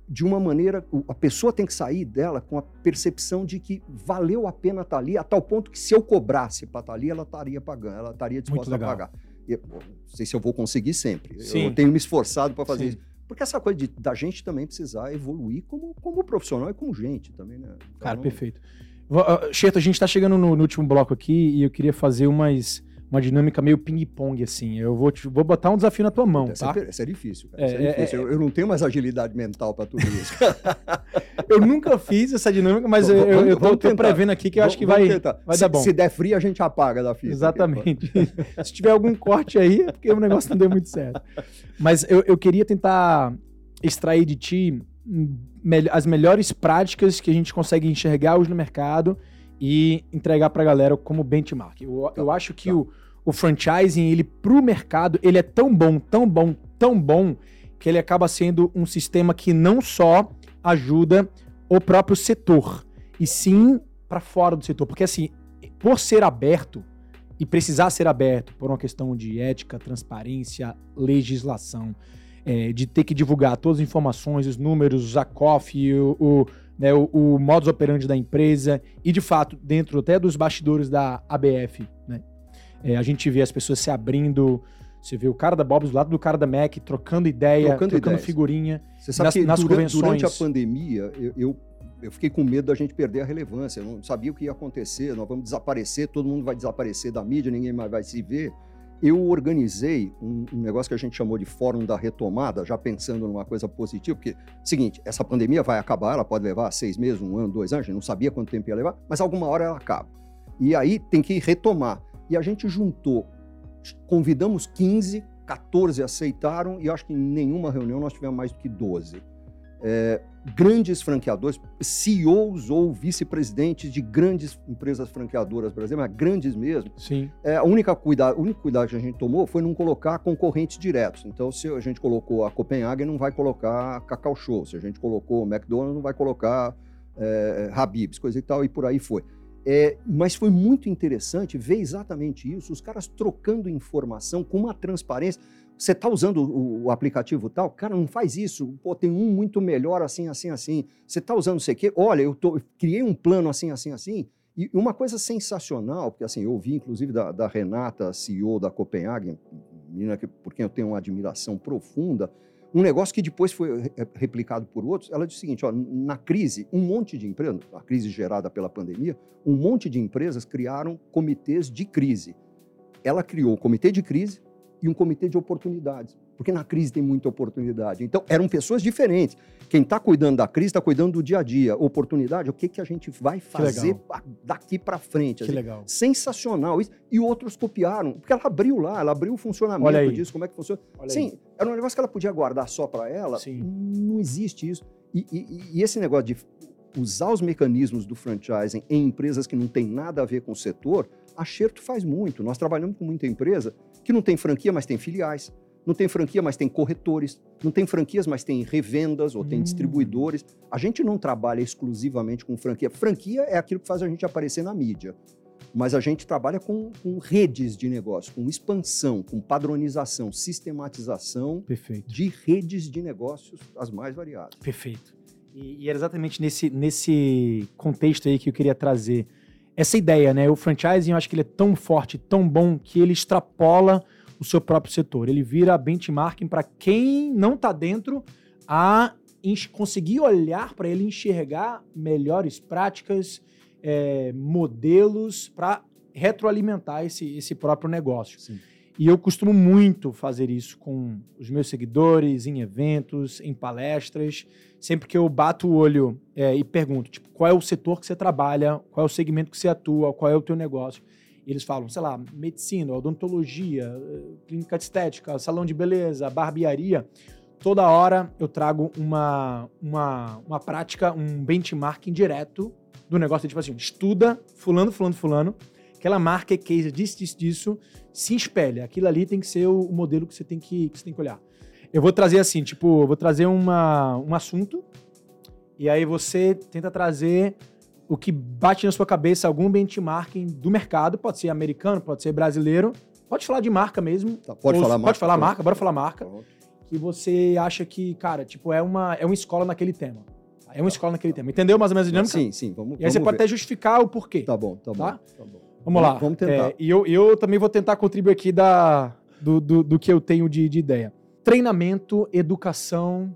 de uma maneira, a pessoa tem que sair dela com a percepção de que valeu a pena estar tá ali, a tal ponto que se eu cobrasse para estar tá ali, ela estaria pagando, ela estaria disposta a pagar. E, bom, não sei se eu vou conseguir sempre. Sim. Eu tenho me esforçado para fazer Sim. isso. Porque essa coisa de, da gente também precisar evoluir como, como profissional e como gente também, né? Então, Cara, perfeito. Uh, Cheto, a gente está chegando no, no, último bloco aqui e eu queria fazer umas uma dinâmica meio ping-pong, assim. Eu vou, te, vou botar um desafio na tua mão, essa tá? É, essa é difícil, cara. É, é, é difícil. É, eu, eu, não tenho mais agilidade mental para tudo isso. [laughs] eu nunca fiz essa dinâmica, mas eu, eu, eu tô, tô, prevendo aqui que eu acho que vai, vai se, dar bom. Se der frio, a gente apaga da fita. Exatamente. [laughs] se tiver algum corte aí, é porque o negócio não deu muito certo. Mas eu, eu queria tentar extrair de ti as melhores práticas que a gente consegue enxergar hoje no mercado e entregar para a galera como benchmark. Eu, tá, eu acho que tá. o, o franchising, ele pro mercado, ele é tão bom, tão bom, tão bom, que ele acaba sendo um sistema que não só ajuda o próprio setor, e sim para fora do setor. Porque assim, por ser aberto e precisar ser aberto por uma questão de ética, transparência, legislação, é, de ter que divulgar todas as informações, os números, a COF, o, o né, o, o modus operandi da empresa e, de fato, dentro até dos bastidores da ABF, né, é, a gente vê as pessoas se abrindo, você vê o cara da Bob's do lado do cara da Mac, trocando ideia, trocando, trocando figurinha. Você sabe nas, que nas durante, durante, a pandemia, eu, eu, eu, fiquei com medo da gente perder a relevância. Eu não sabia o que ia acontecer, nós vamos desaparecer, todo mundo vai desaparecer da mídia, ninguém mais vai se ver eu organizei um, um, negócio que a gente chamou de Fórum da Retomada, já pensando numa coisa positiva, porque, seguinte, essa pandemia vai acabar, ela pode levar seis meses, um ano, dois anos, a gente não sabia quanto tempo ia levar, mas alguma hora ela acaba. E aí tem que retomar. E a gente juntou, convidamos 15, 14 aceitaram, e acho que em nenhuma reunião nós tivemos mais do que 12 é, grandes franqueadores, CEOs ou vice-presidentes de grandes empresas franqueadoras brasileiras, mas grandes mesmo. Sim. É, a única cuidado, o único cuidado que a gente tomou foi não colocar concorrentes diretos. Então, se a gente colocou a Copenhagen, não vai colocar Cacau Show. Se a gente colocou o McDonald's, não vai colocar é, Habib's, coisa e tal, e por aí foi. É, mas foi muito interessante ver exatamente isso, os caras trocando informação com uma transparência. Você está usando o, o, aplicativo tal? Cara, não faz isso. Pô, tem um muito melhor assim, assim, assim. Você está usando sei que? Olha, eu, tô, eu criei um plano assim, assim, assim. E uma coisa sensacional, porque assim, eu ouvi inclusive da, da Renata, CEO da Copenhagen, menina que, por quem eu tenho uma admiração profunda, um negócio que depois foi replicado por outros. Ela disse o seguinte: ó, na crise, um monte de empresas, a crise gerada pela pandemia, um monte de empresas criaram comitês de crise. Ela criou o comitê de crise, e um comitê de oportunidades, porque na crise tem muita oportunidade. Então, eram pessoas diferentes. Quem está cuidando da crise está cuidando do dia a dia. Oportunidade, o que, que a gente vai fazer daqui para frente? Que assim, legal. Sensacional isso. E outros copiaram, porque ela abriu lá, ela abriu o funcionamento disso, como é que funciona. Olha Sim, aí. era um negócio que ela podia guardar só para ela. Sim. Não existe isso. E, e, e esse negócio de usar os mecanismos do franchising em empresas que não tem nada a ver com o setor, a Xerto faz muito. Nós trabalhamos com muita empresa que não tem franquia, mas tem filiais. Não tem franquia, mas tem corretores. Não tem franquias, mas tem revendas ou tem hum. distribuidores. A gente não trabalha exclusivamente com franquia. Franquia é aquilo que faz a gente aparecer na mídia. Mas a gente trabalha com, com redes de negócio, com expansão, com padronização, sistematização Perfeito. de redes de negócios as mais variadas. Perfeito. E, e era exatamente nesse, nesse contexto aí que eu queria trazer essa ideia, né? O franchising, eu acho que ele é tão forte, tão bom, que ele extrapola o seu próprio setor. Ele vira benchmarking para quem não está dentro a conseguir olhar para ele enxergar melhores práticas, é, modelos para retroalimentar esse, esse próprio negócio. Sim. E eu costumo muito fazer isso com os meus seguidores, em eventos, em palestras. Sempre que eu bato o olho é, e pergunto, tipo, qual é o setor que você trabalha, qual é o segmento que você atua, qual é o teu negócio. Eles falam, sei lá, medicina, odontologia, clínica de estética, salão de beleza, barbearia. Toda hora eu trago uma, uma, uma prática, um benchmarking direto do negócio. Tipo assim, estuda fulano, fulano, fulano aquela marca é case disso, disso, disso, se espelha. Aquilo ali tem que ser o, modelo que você tem que, que, você tem que olhar. Eu vou trazer assim, tipo, vou trazer uma, um assunto e aí você tenta trazer o que bate na sua cabeça, algum benchmarking do mercado, pode ser americano, pode ser brasileiro, pode falar de marca mesmo. Tá, pode falar pode marca. falar marca, bora falar marca. Pronto. Que você acha que, cara, tipo, é uma, é uma escola naquele tema. É uma tá, escola naquele tá. tema. Entendeu mais ou menos a dinâmica? Sim, sim. Vamos, e aí você pode até justificar o porquê. Tá bom, tá, tá? bom. Tá bom. Vamos lá. Vamos tentar. É, e eu, eu também vou tentar contribuir aqui da, do, do, do que eu tenho de, de ideia. Treinamento, educação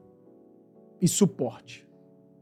e suporte.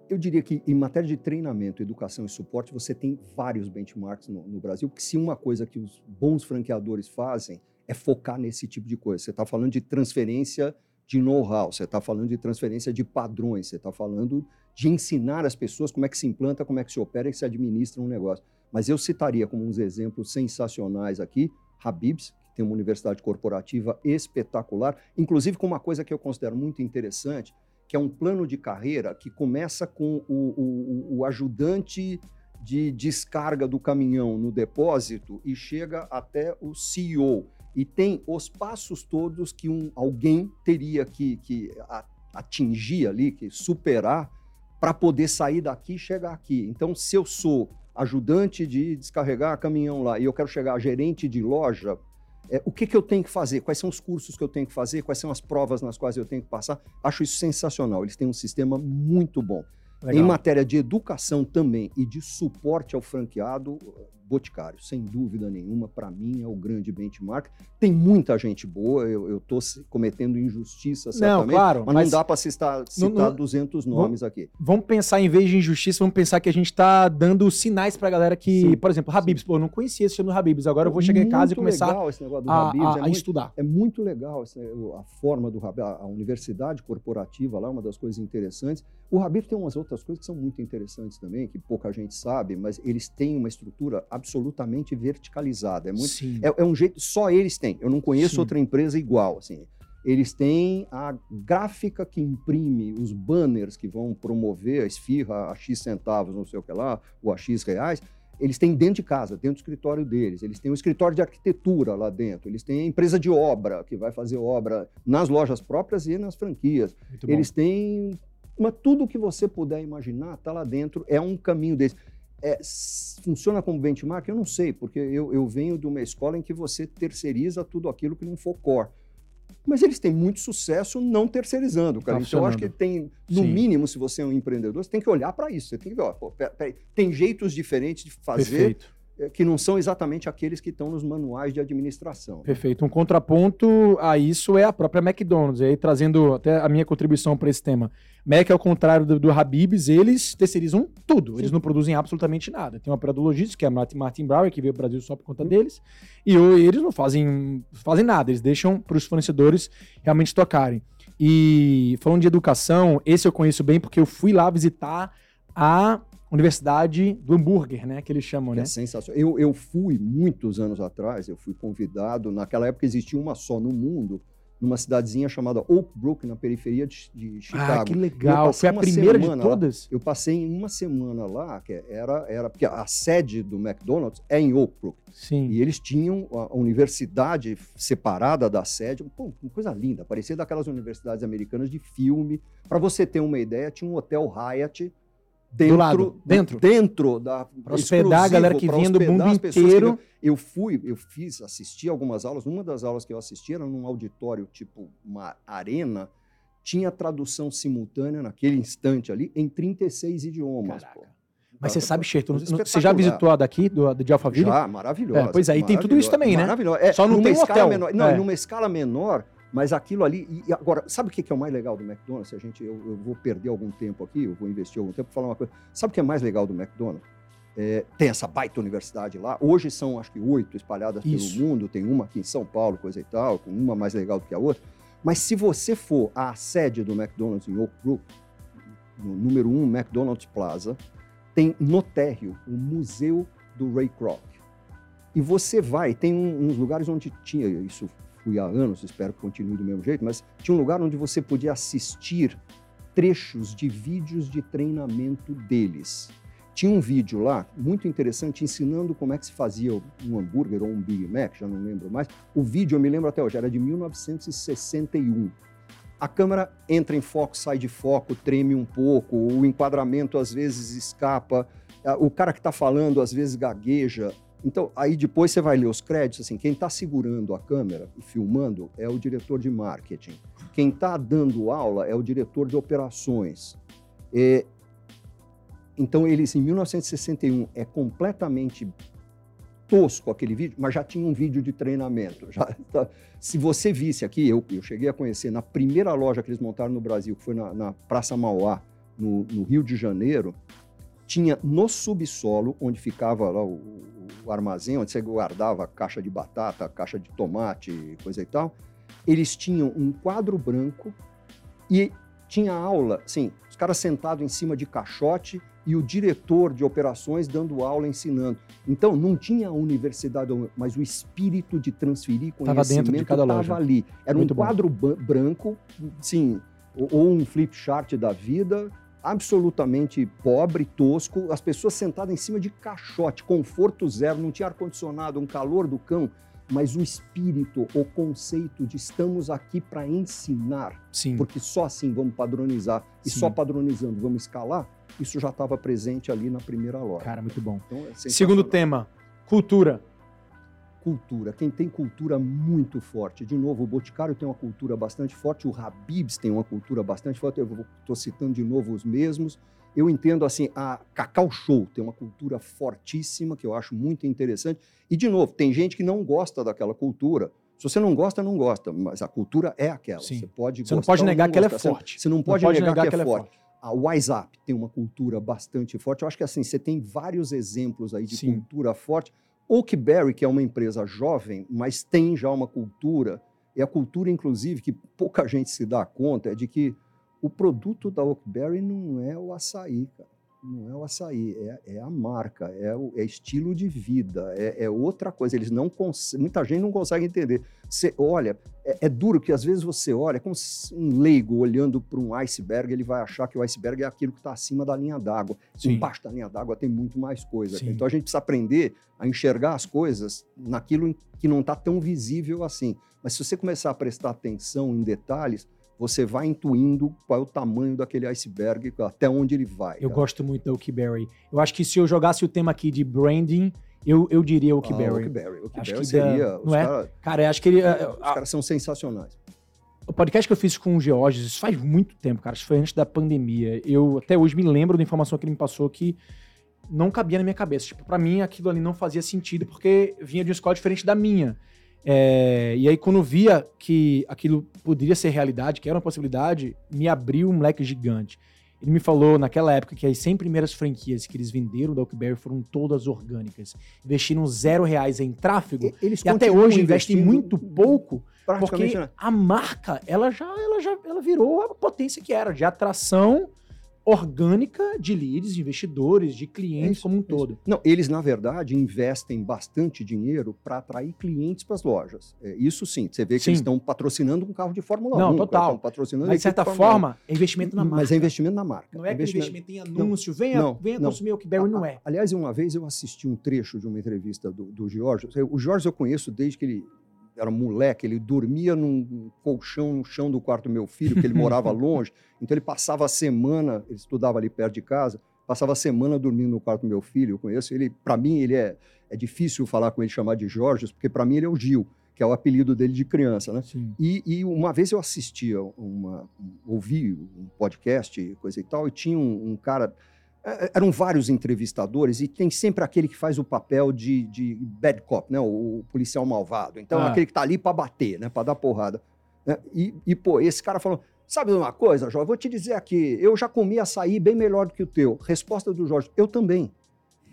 Eu diria que em matéria de treinamento, educação e suporte, você tem vários benchmarks no, no Brasil, porque se uma coisa que os bons franqueadores fazem é focar nesse tipo de coisa. Você está falando de transferência de know-how, você está falando de transferência de padrões, você está falando de ensinar as pessoas como é que se implanta, como é que se opera e se administra um negócio. Mas eu citaria como uns exemplos sensacionais aqui, Habibs, que tem uma universidade corporativa espetacular, inclusive com uma coisa que eu considero muito interessante, que é um plano de carreira que começa com o, o, o ajudante de descarga do caminhão no depósito e chega até o CEO. E tem os passos todos que um, alguém teria que, que atingir ali, que superar, para poder sair daqui e chegar aqui. Então, se eu sou ajudante de descarregar caminhão lá e eu quero chegar a gerente de loja, é, o que, que eu tenho que fazer? Quais são os cursos que eu tenho que fazer? Quais são as provas nas quais eu tenho que passar? Acho isso sensacional. Eles têm um sistema muito bom. Legal. Em matéria de educação também e de suporte ao franqueado, Boticário, sem dúvida nenhuma, para mim é o grande benchmark. Tem muita gente boa, eu estou cometendo injustiça certamente, não, claro, mas, mas não dá para citar, citar não, não, 200 nomes vamos, aqui. Vamos pensar, em vez de injustiça, vamos pensar que a gente está dando sinais para a galera que, sim, por exemplo, Habibs, sim. pô, eu não conhecia esse do Habibs, agora eu vou chegar em casa e começar a, Habibs, a, é a muito, estudar. É muito legal a forma do Habibs, a universidade corporativa lá, uma das coisas interessantes. O Habibs tem umas outras coisas que são muito interessantes também, que pouca gente sabe, mas eles têm uma estrutura absolutamente verticalizada. É, muito, é, é, um jeito, só eles têm. Eu não conheço Sim. outra empresa igual. Assim. Eles têm a gráfica que imprime os banners que vão promover a esfirra a X centavos, não sei o que lá, ou a X reais. Eles têm dentro de casa, dentro do escritório deles. Eles têm um escritório de arquitetura lá dentro. Eles têm a empresa de obra, que vai fazer obra nas lojas próprias e nas franquias. Eles têm mas tudo que você puder imaginar está lá dentro, é um caminho desse é, funciona como benchmark? Eu não sei, porque eu, eu venho de uma escola em que você terceiriza tudo aquilo que não for core. Mas eles têm muito sucesso não terceirizando, cara. Tá então, eu acho que tem, no Sim. mínimo, se você é um empreendedor, você tem que olhar para isso. Você tem que ver, ó, pô, peraí, tem jeitos diferentes de fazer. Perfeito que não são exatamente aqueles que estão nos manuais de administração. Perfeito. Um contraponto a isso é a própria McDonald's. E aí, trazendo até a minha contribuição para esse tema. Mac, ao contrário do, do Habib's, eles terceirizam tudo. Eles não produzem absolutamente nada. Tem uma operador logístico, que é a Martin Brower, que veio ao Brasil só por conta deles. E eles não fazem, fazem nada. Eles deixam para os fornecedores realmente tocarem. E falando de educação, esse eu conheço bem porque eu fui lá visitar a Universidade do Hambúrguer, né? Que eles chamam, né? É sensacional. Eu, eu fui muitos anos atrás, eu fui convidado. Naquela época existia uma só no mundo, numa cidadezinha chamada Oak Brook, na periferia de, de Chicago. Ah, que legal. Foi a primeira de todas? Lá. Eu passei uma semana lá, que era, era. Porque a sede do McDonald's é em Oak Brook. Sim. E eles tinham a universidade separada da sede. Pô, uma coisa linda. Parecia daquelas universidades americanas de filme. Para você ter uma ideia, tinha um hotel Hyatt dentro, do lado, dentro, dentro da hospedar a galera que vinha do mundo inteiro. Eu fui, eu fiz, assisti algumas aulas. Uma das aulas que eu assisti era num auditório tipo uma arena, tinha tradução simultânea naquele instante ali em 36 idiomas. Mas você sabe, Cheito, você já visitou a daqui, do, de Alphaville? Já, maravilhosa. É, pois aí, tem tudo isso também, né? Maravilhosa. É, Só não tem um hotel. Menor, não, é. numa escala menor, mas aquilo ali. E agora, sabe o que é o mais legal do McDonald's? A gente, eu, eu, vou perder algum tempo aqui, eu vou investir algum tempo para falar uma coisa. Sabe o que é mais legal do McDonald's? É, tem essa baita universidade lá. Hoje são, acho que, oito espalhadas Isso. pelo mundo. Tem uma aqui em São Paulo, coisa e tal, com uma mais legal do que a outra. Mas se você for à sede do McDonald's em Oak Brook, no número 1 McDonald's Plaza, tem no térreo o Museu do Ray Kroc. E você vai, tem um- uns lugares onde tinha, isso fui há anos, espero que continue do mesmo jeito, mas tinha um lugar onde você podia assistir trechos de vídeos de treinamento deles. Tinha um vídeo lá, muito interessante, ensinando como é que se fazia um hambúrguer ou um Big Mac, já não lembro mais. O vídeo, eu me lembro até hoje, era de 1961. A câmera entra em foco, sai de foco, treme um pouco, o enquadramento às vezes escapa, o cara que está falando às vezes gagueja. Então, aí depois você vai ler os créditos, assim, quem está segurando a câmera e filmando é o diretor de marketing. Quem está dando aula é o diretor de operações. É, então, eles, em 1961, é completamente tosco aquele vídeo, mas já tinha um vídeo de treinamento. Já [laughs] tá- se você visse aqui, eu, eu cheguei a conhecer na primeira loja que eles montaram no Brasil, que foi na, na Praça Mauá, no, no Rio de Janeiro, tinha no subsolo, onde ficava lá o, o armazém, onde você guardava caixa de batata, caixa de tomate, coisa e tal, eles tinham um quadro branco e tinha aula, sim, os caras sentados em cima de caixote e o diretor de operações dando aula, ensinando. Então, não tinha a universidade, mas o espírito de transferir conhecimento dentro de estava ali. Era Muito um quadro branco, sim, ou um flip chart da vida, absolutamente pobre, tosco, as pessoas sentadas em cima de caixote, conforto zero, não tinha ar-condicionado, um calor do cão, mas o espírito, o conceito de estamos aqui para ensinar, Sim. porque só assim vamos padronizar, e Sim. só padronizando vamos escalar, isso já estava presente ali na primeira loja. Cara, muito bom. Então, é. Segundo tema, cultura. Cultura. Quem tem cultura muito forte. De novo, o Boticário tem uma cultura bastante forte, o Habibs tem uma cultura bastante forte. Eu estou citando de novo os mesmos. Eu entendo assim, a Cacau Show tem uma cultura fortíssima que eu acho muito interessante. E de novo, tem gente que não gosta daquela cultura. Se você não gosta, não gosta, mas a cultura é aquela. Sim. Você pode Você não pode negar não que ela é forte. Você não pode, Não pode negar, negar que, é forte. A WhatsApp tem uma cultura bastante forte. Eu acho que assim, você tem vários exemplos aí de Sim. cultura forte. Oakberry, que é uma empresa jovem, mas tem já uma cultura, e a cultura, inclusive, que pouca gente se dá conta, é de que o produto da Oakberry não é o açaí, cara. Não é o açaí, é, é a marca, é, o, é estilo de vida, é, é outra coisa. Eles não muita gente não consegue entender. Você olha, é, é duro que às vezes você olha, é como se um leigo olhando para um iceberg, ele vai achar que o iceberg é aquilo que está acima da linha d'água. Embaixo da linha d'água tem muito mais coisa. Sim. Então a gente precisa aprender a enxergar as coisas naquilo que não está tão visível assim. Mas se você começar a prestar atenção em detalhes, você vai intuindo qual é o tamanho daquele iceberg, até onde ele vai. Eu cara. gosto muito da Oakberry. Eu acho que se eu jogasse o tema aqui de branding, eu, eu diria Ah. Oakberry. Acho Oakberry que seria. não é? cara- Cara, acho que ele. os caras são sensacionais. O podcast que eu fiz com o Georges, isso faz muito tempo, cara. Isso foi antes da pandemia. Eu até hoje me lembro da informação que ele me passou que não cabia na minha cabeça. Tipo, pra mim aquilo ali não fazia sentido porque vinha de uma escola diferente da minha. É, e aí, quando via que aquilo poderia ser realidade, que era uma possibilidade, me abriu um leque gigante. Ele me falou naquela época que as 100 primeiras franquias que eles venderam da Oakberry foram todas orgânicas. Investiram zero reais em tráfego. E- Eles E até hoje investem muito pouco porque na- a marca, ela já, ela já ela virou a potência que era, de atração orgânica de leads, de investidores, de clientes É isso, como um é isso. todo. Não, eles, na verdade, investem bastante dinheiro para atrair clientes para as lojas. É, isso sim, você vê que Sim. eles estão patrocinando um carro de Fórmula Não, 1. cara, total. patrocinando Mas, de certa Fórmula 1. forma, é investimento na marca. Mas é investimento na marca. Não é aquele investimento em anúncio, venha, Não, venha não. consumir Oakberry, não é. Aliás, uma vez eu assisti um trecho de uma entrevista do, do Jorge. O Jorge eu conheço desde que ele era moleque, ele dormia num colchão no chão do quarto do meu filho, porque ele morava [laughs] longe. Então ele passava a semana, ele estudava ali perto de casa, passava a semana dormindo no quarto do meu filho. Eu conheço ele, para mim ele é é difícil falar com ele chamar de Jorge, porque para mim ele é o Gil, que é o apelido dele de criança, né? E, e uma vez eu assistia uma, um- ouvi um podcast, coisa e tal, e tinha um, um cara. É, Eram vários entrevistadores, e tem sempre aquele que faz o papel de, de bad cop, né? O, o policial malvado. Então, Ah. aquele que tá ali para bater, né? Para dar porrada. né? E, e, pô, esse cara falou: sabe uma coisa, Jorge? Vou te dizer aqui, eu já comi açaí bem melhor do que o teu. Resposta do Jorge: eu também.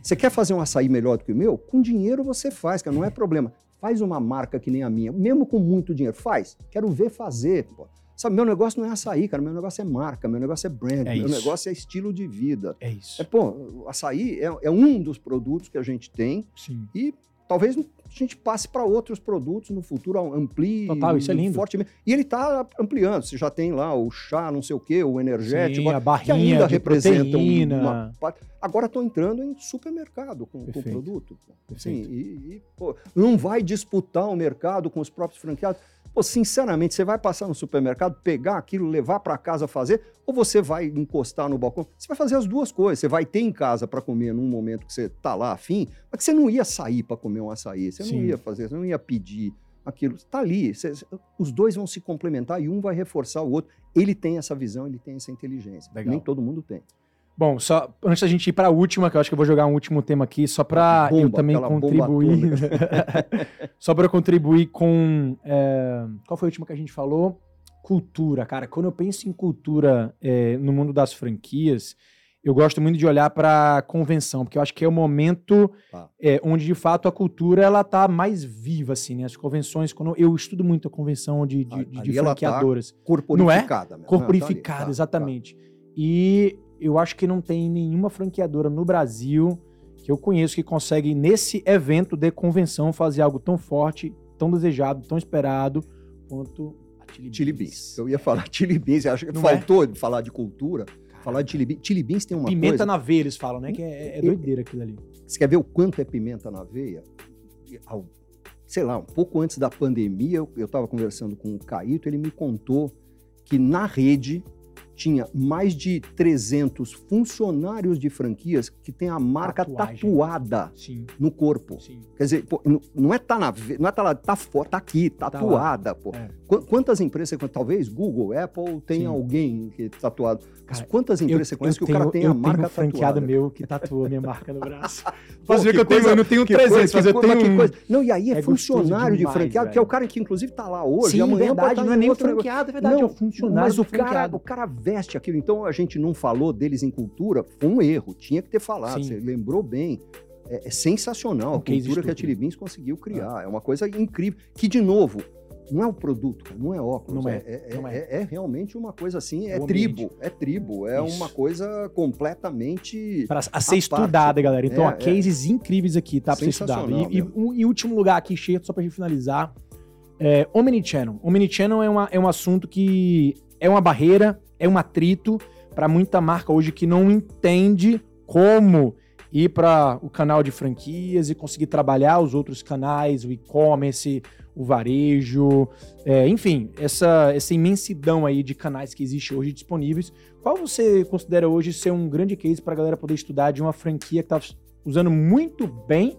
Você quer fazer um açaí melhor do que o meu? Com dinheiro você faz, cara, não é problema. Faz uma marca que nem a minha, mesmo com muito dinheiro. Faz. Quero ver fazer. Pô. Sabe, meu negócio não é açaí, cara. Meu negócio é marca, meu negócio é brand, é meu isso. negócio é estilo de vida. É isso. É, pô, açaí é, é um dos produtos que a gente tem. Sim. E talvez a gente passe para outros produtos no futuro, amplie Total, isso é lindo. fortemente. E ele está ampliando. Você já tem lá o chá, não sei o quê, o energético, Sim, a barrinha que ainda representa uma parte. Agora estou entrando em supermercado com, o produto. Sim, e, e pô, não vai disputar o mercado com os próprios franqueados. Pô, sinceramente, você vai passar no supermercado, pegar aquilo, levar para casa fazer, ou você vai encostar no balcão? Você vai fazer as duas coisas. Você vai ter em casa para comer num momento que você está lá afim, mas que você não ia sair para comer um açaí, você Sim. não ia fazer, você não ia pedir aquilo. Está ali. Os dois vão se complementar e um vai reforçar o outro. Ele tem essa visão, ele tem essa inteligência. Legal. Nem todo mundo tem. Bom, só antes da gente ir para a última, que eu acho que eu vou jogar um último tema aqui, só para eu também contribuir. [laughs] só para contribuir com. É, qual foi a última que a gente falou? Cultura, cara. Quando eu penso em cultura é, no mundo das franquias, eu gosto muito de olhar para convenção, porque eu acho que é o momento ah. é, onde de fato a cultura ela tá mais viva, assim, né? As convenções, quando eu estudo muito a convenção de, de, de, de franqueadoras. Tá corporificada, não é? Corporificada, tá, tá, exatamente. E eu acho que não tem nenhuma franqueadora no Brasil que eu conheço que consegue, nesse evento de convenção, fazer algo tão forte, tão desejado, tão esperado quanto a Chili, Chili Beans. Eu ia falar [laughs] Chili Beans, acho que não faltou é? falar de cultura. Falar de Chili Beans. Chili Beans tem uma pimenta coisa... na veia, eles falam, né? Que é, é doideira aquilo ali. Você quer ver o quanto é pimenta na veia? Sei lá, um pouco antes da pandemia, eu estava conversando com o Caíto, ele me contou que na rede tinha mais de 300 funcionários de franquias que tem a marca Tatuagem. tatuada Sim. no corpo. Sim. Quer dizer, pô, não é tá na, não é tá lá, tá tá aqui, tá tatuada, tá pô. É. Quantas empresas, talvez Google, Apple, tem Sim. alguém que tatuado. Cara, quantas empresas eu, você conhece que tenho, o cara tem a marca tatuada? Eu tenho um franqueado meu que tatua minha marca no braço. [laughs] Pô, ver que, eu, tenho, eu não tenho 300, mas eu tenho um... Não, e aí é, é funcionário demais, de franqueado, velho. que é o cara que inclusive tá lá hoje, Sim, amanhã verdade, não é nem o franqueado, é verdade, é o funcionário mas o cara, o cara veste aquilo. Então a gente não falou deles em cultura, foi um erro, tinha que ter falado, Sim. você lembrou bem. É, é sensacional a cultura que a Chili Beans conseguiu criar. Ah. É uma coisa incrível. Que, de novo, não é o produto, não é óculos. Não é, é, não é, é. é realmente uma coisa assim, é, tribo, é tribo, é Isso. uma coisa completamente. Para a ser estudada, galera. Então, é, há cases incríveis aqui, tá? Para ser estudado. E, e, um, e último lugar aqui, cheio, só para gente finalizar. É, Omnichannel. Omnichannel é, uma, é um assunto que é uma barreira, é um atrito para muita marca hoje que não entende como ir para o canal de franquias e conseguir trabalhar os outros canais, o e-commerce, o varejo, é, enfim, essa, essa imensidão aí de canais que existe hoje disponíveis. Qual você considera hoje ser um grande case para a galera poder estudar de uma franquia que está usando muito bem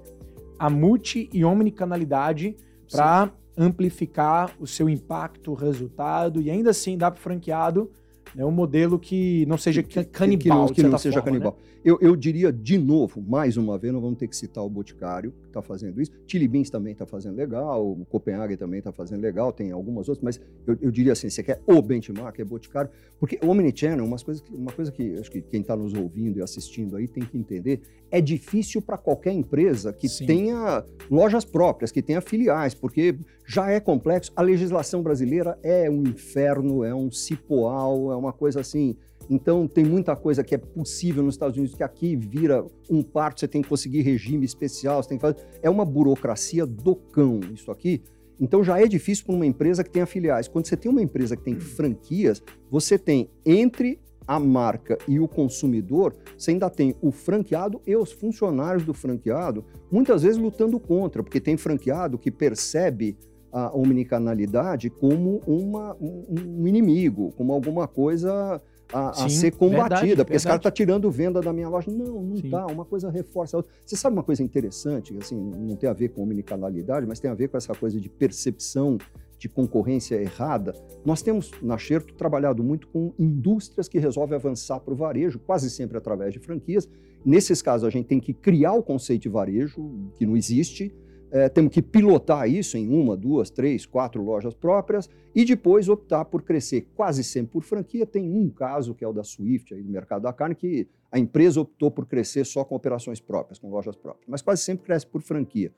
a multi e omnicanalidade para amplificar o seu impacto, resultado e ainda assim dar para o franqueado né, um modelo que não seja canibal. Que, que não, que não seja forma, canibal. Né? Eu, eu diria de novo, mais uma vez, não vamos ter que citar o Boticário, que está fazendo isso. Chili Beans também está fazendo legal, o Copenhague também está fazendo legal, tem algumas outras, mas eu, eu, diria assim: você quer o benchmark, é Boticário, porque o Omnichannel, umas coisas, uma coisa que acho que quem está nos ouvindo e assistindo aí tem que entender, é difícil para qualquer empresa que Sim. tenha lojas próprias, que tenha filiais, porque já é complexo. A legislação brasileira é um inferno, é um cipoal, é uma coisa assim então, tem muita coisa que é possível nos Estados Unidos que aqui vira um parto, você tem que conseguir regime especial, você tem que fazer. É uma burocracia do cão, isso aqui. Então, já é difícil para uma empresa que tenha filiais. Quando você tem uma empresa que tem franquias, você tem entre a marca e o consumidor, você ainda tem o franqueado e os funcionários do franqueado, muitas vezes lutando contra, porque tem franqueado que percebe a omnicanalidade como uma, um, um inimigo, como alguma coisa a, Sim, a ser combatida, verdade, porque verdade. esse cara está tirando venda da minha loja. Não, não está. Uma coisa reforça a outra. Você sabe uma coisa interessante, assim, não tem a ver com omnicanalidade, mas tem a ver com essa coisa de percepção de concorrência errada. Nós temos na Xerto trabalhado muito com indústrias que resolvem avançar para o varejo, quase sempre através de franquias. Nesses casos, a gente tem que criar o conceito de varejo, que não existe, é, temos que pilotar isso em uma, duas, três, quatro lojas próprias e depois optar por crescer quase sempre por franquia. Tem um caso que é o da Swift, aí, do mercado da carne, que A empresa optou por crescer só com operações próprias, com lojas próprias, mas quase sempre cresce por franquia.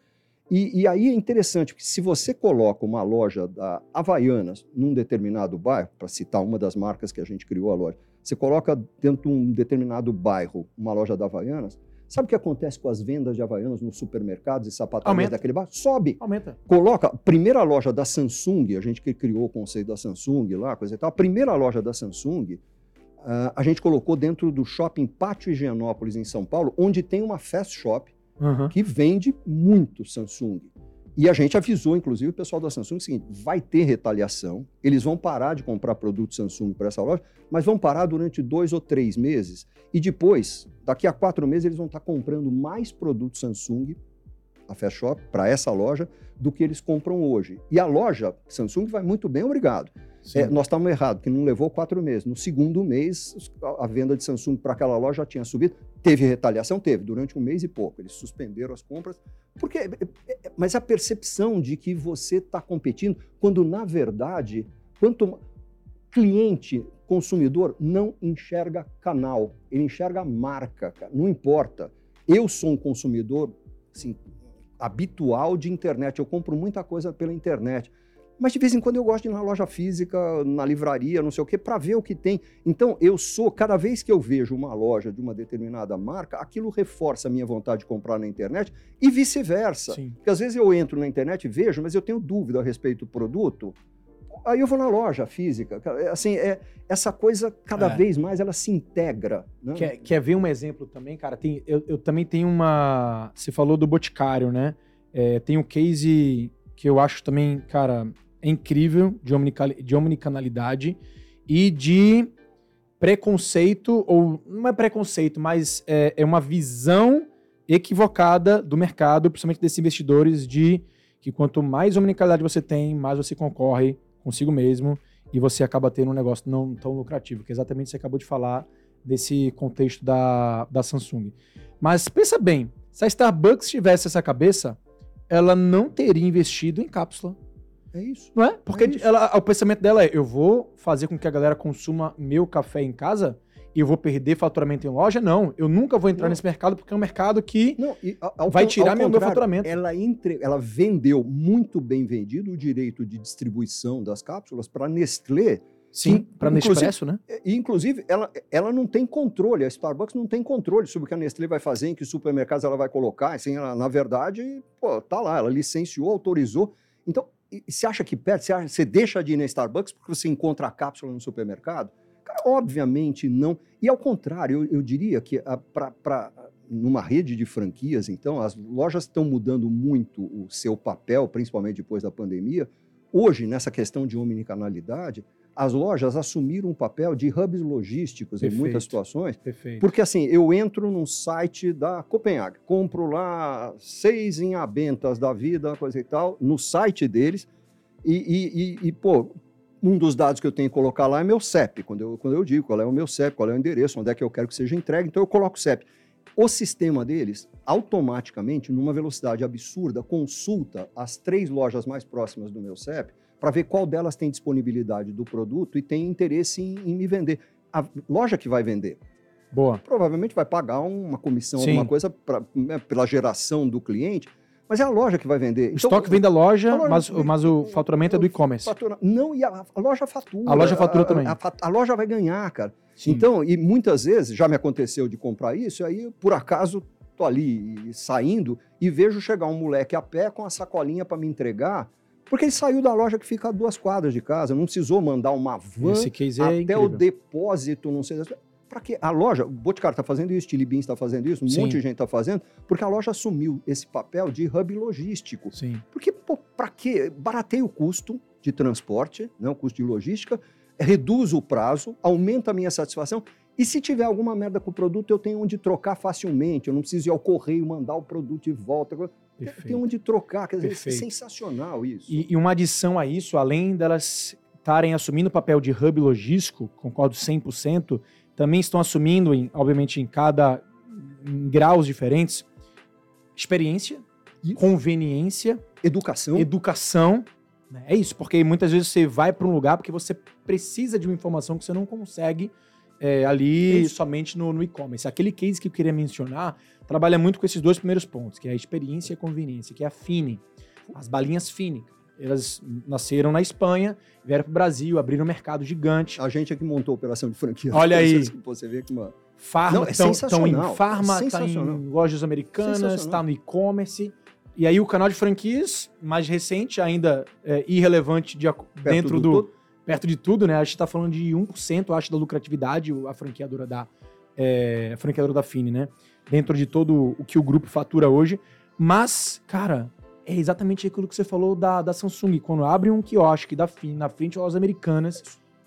E, e, aí é interessante, porque se você coloca uma loja da Havaianas num determinado bairro, para citar uma das marcas que a gente criou a loja, você coloca dentro de um determinado bairro uma loja da Havaianas, sabe o que acontece com as vendas de Havaianas nos supermercados e sapatarias daquele bairro? Sobe. Aumenta. Coloca a primeira loja da Samsung, a gente que criou o conceito da Samsung lá, coisa e tal, a primeira loja da Samsung, uh, a gente colocou dentro do shopping Pátio Higienópolis, em São Paulo, onde tem uma fast shop, uhum. que vende muito Samsung. E a gente avisou, inclusive, o pessoal da Samsung o seguinte: vai ter retaliação, eles vão parar de comprar produtos Samsung para essa loja, mas vão parar durante dois ou três meses. E depois, daqui a quatro meses, eles vão estar comprando mais produtos Samsung, a Fast Shop, para essa loja, do que eles compram hoje. E a loja Samsung vai muito bem, obrigado. É, nós estávamos errados, que não levou quatro meses. No segundo mês, a venda de Samsung para aquela loja já tinha subido. Teve retaliação? Teve, durante um mês e pouco. Eles suspenderam as compras. Porque, é, é, mas a percepção de que você está competindo, quando na verdade, quanto cliente, consumidor, não enxerga canal, ele enxerga marca, cara. não importa. Eu sou um consumidor assim, habitual de internet, eu compro muita coisa pela internet. Mas de vez em quando eu gosto de ir na loja física, na livraria, não sei o quê, para ver o que tem. Então, eu sou, cada vez que eu vejo uma loja de uma determinada marca, aquilo reforça a minha vontade de comprar na internet e vice-versa. Porque às vezes eu entro na internet e vejo, mas eu tenho dúvida a respeito do produto. Aí eu vou na loja física. Assim, é, essa coisa, cada é. vez mais, ela se integra. Né? Quer, quer ver um exemplo também, cara? Tem, eu, eu também tenho uma. Você falou do Boticário, né? É, tem um case que eu acho também, cara, é incrível de, de omnicanalidade e de preconceito, ou não é preconceito, mas é, é, uma visão equivocada do mercado, principalmente desses investidores, de que quanto mais omnicanalidade você tem, mais você concorre consigo mesmo e você acaba tendo um negócio não tão lucrativo, que é exatamente você acabou de falar desse contexto da, da Samsung. Mas pensa bem, se a Starbucks tivesse essa cabeça, ela não teria investido em cápsula é isso. Não é? Porque é ela, o pensamento dela é: eu vou fazer com que a galera consuma meu café em casa e eu vou perder faturamento em loja? Não, eu nunca vou entrar não. nesse mercado porque é um mercado que não, ao, vai tirar meu, meu, faturamento. Ela, entre, ela vendeu muito bem vendido o direito de distribuição das cápsulas para Nestlé. Sim, para Nespresso, né? É, inclusive, ela, ela não tem controle, a Starbucks não tem controle sobre o que a Nestlé vai fazer, em que supermercados ela vai colocar. Assim, ela, na verdade, pô, tá lá, ela licenciou, autorizou. Então, você acha que perde? Você, acha, você deixa de ir na Starbucks porque você encontra a cápsula no supermercado? Cara, obviamente não. E ao contrário, eu, eu diria que para numa rede de franquias, então, as lojas estão mudando muito o seu papel, principalmente depois da pandemia. Hoje, nessa questão de omnicanalidade, as lojas assumiram um papel de hubs logísticos Perfeito. em muitas situações. Perfeito. Porque assim, eu entro num site da Copenhague, compro lá seis em abentas da vida, coisa e tal, no site deles, e, e, e, e, pô, um dos dados que eu tenho que colocar lá é meu CEP, quando eu, quando eu digo qual é o meu CEP, qual é o endereço, onde é que eu quero que seja entregue, então eu coloco o CEP. O sistema deles, automaticamente, numa velocidade absurda, consulta as três lojas mais próximas do meu CEP para ver qual delas tem disponibilidade do produto e tem interesse em, em, me vender. A loja que vai vender. Boa. Provavelmente vai pagar uma comissão, Sim. alguma coisa pra, né, pela geração do cliente, mas é a loja que vai vender. O então, estoque vem da loja, loja mas, mas, o faturamento é do e-commerce. Não, e a, a, loja fatura. A loja fatura também. A, a, loja vai ganhar, cara. Sim. Então, e muitas vezes já me aconteceu de comprar isso, aí por acaso tô ali saindo e vejo chegar um moleque a pé com a sacolinha para me entregar porque ele saiu da loja que fica a duas quadras de casa, não precisou mandar uma van é até o depósito, não sei. Para que a loja, o Boticário está fazendo isso, Chili Beans está fazendo isso, um Sim. monte de gente está fazendo, porque a loja assumiu esse papel de hub logístico. Sim. Porque, para quê? Barateia o custo de transporte, né, o custo de logística, reduz o prazo, aumenta a minha satisfação. E se tiver alguma merda com o produto, eu tenho onde trocar facilmente. Eu não preciso ir ao correio mandar o produto de volta. Perfeito. Tem onde trocar, quer dizer, é sensacional isso. E, e, uma adição a isso, além delas estarem assumindo o papel de hub logístico, concordo 100%, também estão assumindo, em, obviamente, em cada em graus diferentes, experiência, isso. conveniência, educação. Educação. Né? É isso, porque muitas vezes você vai para um lugar porque você precisa de uma informação que você não consegue é, ali somente no, no e-commerce. Aquele case que eu queria mencionar trabalha muito com esses dois primeiros pontos, que é a experiência e a conveniência, que é a Fini. As balinhas Fini. Elas nasceram na Espanha, vieram para o Brasil, abriram um mercado gigante. A gente aqui montou a operação de franquia. Olha aí. Você vê que uma... Farma, Não, é estão em sensacional, farma, é tá em lojas americanas, está no e-commerce. E aí o canal de franquias, mais recente, ainda é, irrelevante de dentro do, todo. perto de tudo, né? A gente tá falando de 1%, eu acho, da lucratividade, a franqueadora da é, a franqueadora da Fini, né? Dentro de todo o que o grupo fatura hoje. Mas, cara, é exatamente aquilo que você falou da, da Samsung. Quando abre um quiosque da na frente lojas americanas,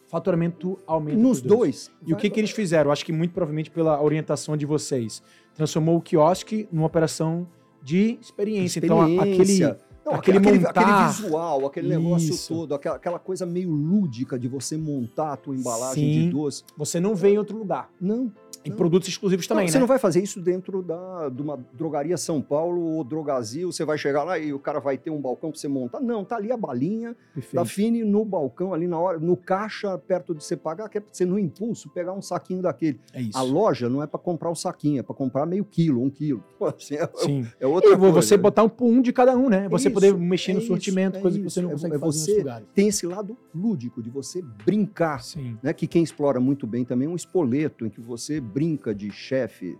faturamento aumenta. Nos dois. E o que, que eles fizeram? Acho que muito provavelmente pela orientação de vocês. Transformou o quiosque numa operação de experiência. Então, a- aquele. Experiência. Não, aquele aquele, montar- aquele visual, aquele negócio Isso. todo, aquela, aquela coisa meio lúdica de você montar a tua embalagem Sim. de doce. Você não vê em outro lugar. Não. Em Não. produtos exclusivos também, não, Você né? não vai fazer isso dentro da, de uma drogaria São Paulo ou Drogazil, você vai chegar lá e o cara vai ter um balcão para você montar. Não, tá ali a balinha Perfeito. da Fini no balcão, ali na hora, no caixa, perto de você pagar, que é pra você no impulso pegar um saquinho daquele. É isso. A loja não é para comprar o saquinho, é para comprar meio quilo, um quilo. [laughs] Pô, assim, é, Sim. é outra E coisa. você botar um, um de cada um, né? Você isso, poder mexer no é isso, sortimento, é coisa que você não É- consegue é fazer você- nos lugares. Tem esse lado lúdico de você brincar. Sim. né, que quem explora muito bem também é um espoleto, em que você brinca de chefe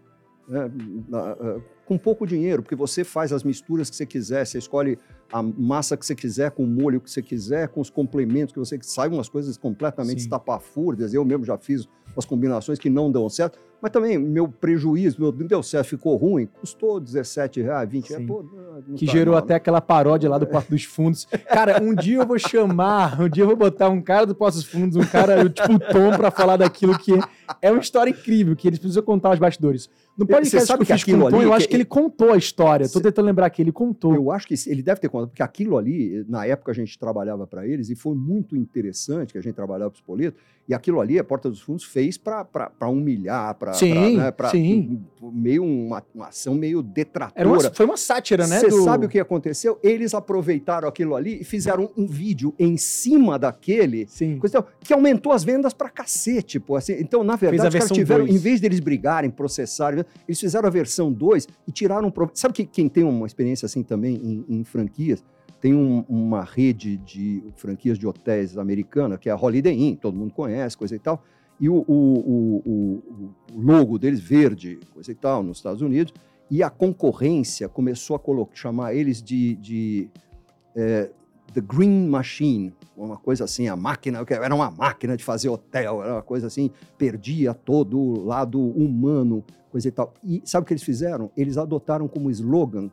né, ah, com pouco dinheiro, porque você faz as misturas que você quiser, você escolhe a massa que você quiser, com o molho que você quiser, com os complementos que você sai umas coisas completamente Sim. estapafúrdias. Eu mesmo já fiz umas combinações que não dão certo, mas também meu prejuízo, meu não deu certo, ficou ruim, custou 17 reais, 20 reais. Pô, não- não Que tá gerou mal, né? até aquela paródia lá do Porto dos Fundos. Cara, um dia eu vou chamar, um dia eu vou botar um cara do Porto dos Fundos, um cara tipo Tom, pra falar daquilo que é uma história incrível, que eles precisam contar os bastidores. No Você podcast sabe que aquilo ali, eu acho que- que ele contou a história. Tô Cê- tentando lembrar aqui, ele contou. Eu acho que ele deve ter contado, porque aquilo ali, na época a gente trabalhava para eles, e foi muito interessante que a gente trabalhava para os Spoleto, e aquilo ali, a Porta dos Fundos fez para humilhar, para né, sim. meio uma, uma ação meio detratora. Uma, foi uma sátira, né? Você do- sabe o que aconteceu? Eles aproveitaram aquilo ali e fizeram um vídeo em cima daquele, Sim. coisa que aumentou as vendas pra cacete, pô. Assim, então, na verdade, os caras tiveram, dois. em vez deles brigarem, processarem, eles fizeram a versão 2 e tiraram um. Sabe que, quem tem uma experiência assim também em, em franquias? Tem um- uma rede de franquias de hotéis americana, que é a Holiday Inn, todo mundo conhece, coisa e tal. E o, o- o- o- logo deles, verde, coisa e tal, nos Estados Unidos. E a concorrência começou a chamar eles de, de é, The Green Machine, uma coisa assim, a máquina, era uma máquina de fazer hotel, era uma coisa assim, perdia todo o lado humano, coisa e tal. E sabe o que eles fizeram? Eles adotaram como slogan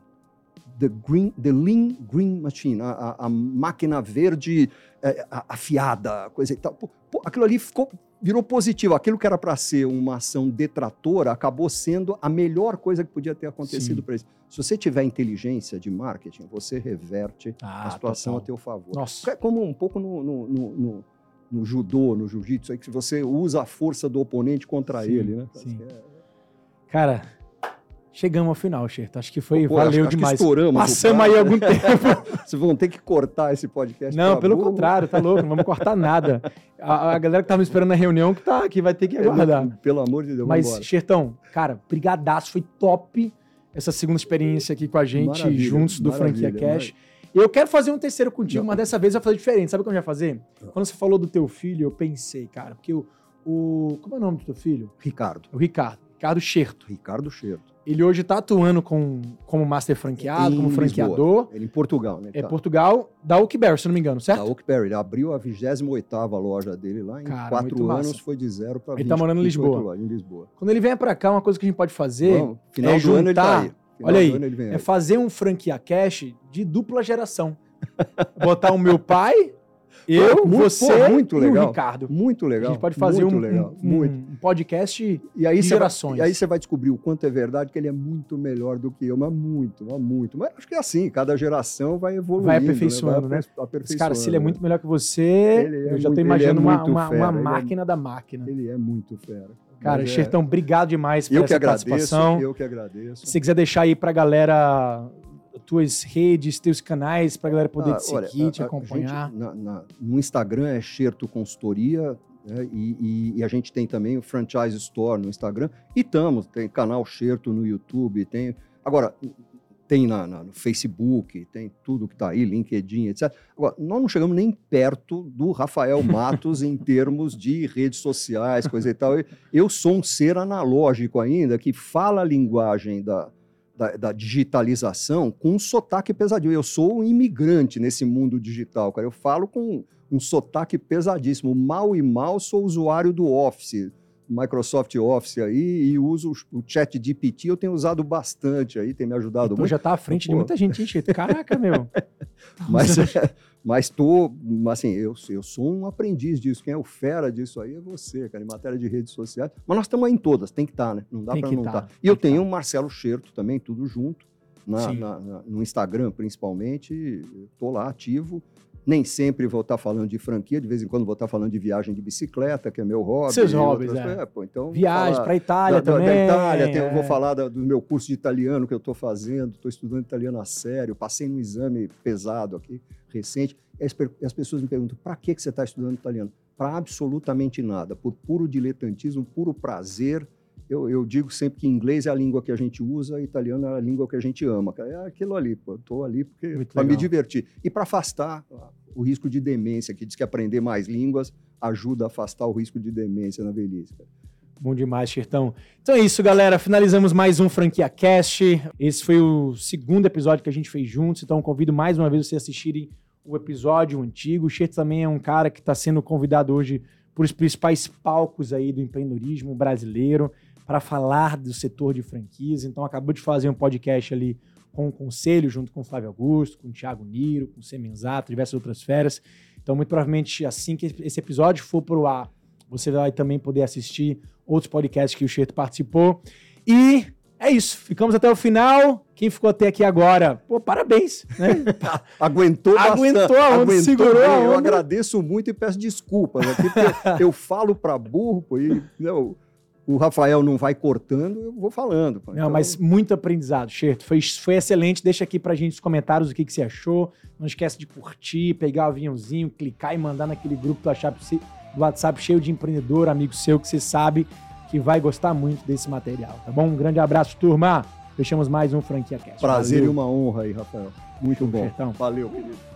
The, green, the Lean Green Machine, a, a- máquina verde é, afiada, coisa e tal. Pô, aquilo ali ficou, virou positivo. Aquilo que era para ser uma ação detratora acabou sendo a melhor coisa que podia ter acontecido para eles. Se você tiver inteligência de marketing, você reverte Ah, a situação total. a teu favor. Nossa. É como um pouco no, no, no- no- no judô, no jiu-jitsu, aí que você usa a força do oponente contra Sim, ele, né? sim. É- Cara, chegamos ao final, Xerto. Acho que foi, Pô, valeu acho- acho demais. estouramos o Passamos aí algum tempo. [laughs] Vocês vão ter que cortar esse podcast. Não, pelo burro. contrário, tá louco, não vamos cortar nada. A, a galera que tava me esperando na reunião que tá aqui vai ter que aguardar. Pelo amor de Deus, Mas. Xertão, cara, brigadaço, foi top essa segunda experiência aqui com a gente, Maravilha, juntos do maravilha, Franquia Cash. E eu quero fazer um terceiro contigo, Não. mas dessa vez eu vou fazer diferente. Sabe o que eu ia fazer? Não. Quando você falou do teu filho, eu pensei, cara, porque o. o como é o nome do teu filho? Ricardo. O Ricardo. Ricardo Xerto. Ricardo Cheiro. Ele hoje tá atuando com, como master franqueado, Em como Lisboa. franqueador. Ele em Portugal, né? É Tá. Portugal, da Oakberry, se não me engano, certo? Da Oakberry. Ele abriu a 28ª loja dele lá. Em Cara, quatro anos massa. foi de zero para Ele tá morando em Lisboa. Em Lisboa. Quando ele vier pra cá, uma coisa que a gente pode fazer Vamos, final é do ano ele tá juntar- aí. Final Olha aí, vem é aí. fazer um franquia cash de dupla geração. Botar o meu pai, [laughs] eu, muito- você pô, muito e legal. o Ricardo. Muito A legal. gente pode fazer muito um, legal, um- muito. um podcast E aí, de você vai, gerações. e aí você vai descobrir o quanto é verdade que ele é muito melhor do que eu, mas muito, mas muito. Mas acho que é assim, cada geração vai evoluindo. Vai aperfeiçoando, né? Vai aperfeiçoando, cara, se ele é né? muito melhor que você, é eu já ele é imaginando uma, muito uma, fera, uma é- máquina da máquina. Ele é muito fera. Cara, é- Xertão, obrigado demais por eu que essa agradeço, participação. eu que agradeço. Se você quiser deixar aí pra galera tuas redes, teus canais, pra galera poder Ah, te olha, seguir, a- te a acompanhar. gente, na- na- no Instagram é Xerto Consultoria, Né? E, e, e, a gente tem também o Franchise Store no Instagram. E estamos, tem canal Xerto no YouTube, tem. Agora, tem na, na, no Facebook, tem tudo que está aí, LinkedIn, etc. Agora, nós não chegamos nem perto do Rafael [laughs] Matos em termos de redes sociais, coisa e tal. Eu sou um ser analógico ainda, que fala a linguagem da, da, da, digitalização com um sotaque pesadinho. Eu sou um imigrante nesse mundo digital, cara. Eu falo com um sotaque pesadíssimo. Mal e mal sou usuário do Office Microsoft Office aí e uso o Chat GPT, eu tenho usado bastante aí, tem me ajudado muito. já está à frente Pô. de muita gente, hein, Caraca, meu. [laughs] mas, é, [laughs] mas tô, assim, eu, eu sou um aprendiz disso. Quem é o fera disso aí é você, cara, em matéria de redes sociais. Mas nós estamos em todas, tem que estar, tá, né? Não dá para não estar. Tá. E eu tenho o tá. Marcelo Xerto também, tudo junto. Na, na, na, no Instagram, principalmente, estou lá ativo. Nem sempre vou estar falando de franquia, de vez em quando vou estar falando de viagem de bicicleta, que é meu hobby. Seus hobbies, é. é pô, então, Viagem para a Itália da, também. Da Itália, é. eu vou falar da, do meu curso de italiano que eu estou fazendo, estou estudando italiano a sério, passei num exame pesado aqui, recente. E as, as pessoas me perguntam, para que, que você está estudando italiano? Para absolutamente nada, por puro diletantismo, puro prazer, eu, eu, digo sempre que inglês é a língua que a gente usa, italiano é a língua que a gente ama. É aquilo ali, pô. Estou ali para me divertir. E para afastar o risco de demência, que diz que aprender mais línguas ajuda a afastar o risco de demência na velhice. Cara. Bom demais, Xertão. Então é isso, galera. Finalizamos mais um Franquia Cast. Esse foi o segundo episódio que a gente fez juntos, então convido mais uma vez vocês a assistirem o episódio antigo. O Xerto também é um cara que está sendo convidado hoje por os principais palcos aí do empreendedorismo brasileiro para falar do setor de franquias. Então, acabou de fazer um podcast ali com o Conselho, junto com o Flávio Augusto, com o Thiago Niro, com o Semenzato, diversas outras feras. Então, muito provavelmente, assim que esse episódio for para o ar, você vai também poder assistir outros podcasts que o Cheto participou. E é isso. Ficamos até o final. Quem ficou até aqui agora, pô, parabéns. Né? [laughs] Aguentou Aguentou a onda, Aguentou segurou a onda. Eu agradeço muito e peço desculpas. Aqui, eu, [laughs] eu falo para burro, pô, e... Não, o Rafael não vai cortando, eu vou falando. Não, então... mas muito aprendizado, Xerto. Foi, foi excelente. Deixa aqui pra gente os comentários o que, que você achou. Não esquece de curtir, pegar o aviãozinho, clicar e mandar naquele grupo do WhatsApp, do WhatsApp cheio de empreendedor, amigo seu, que você sabe que vai gostar muito desse material, tá bom? Um grande abraço, turma. Fechamos mais um Franquia Cast. Prazer Valeu. e uma honra aí, Rafael. Muito bom. Valeu, querido.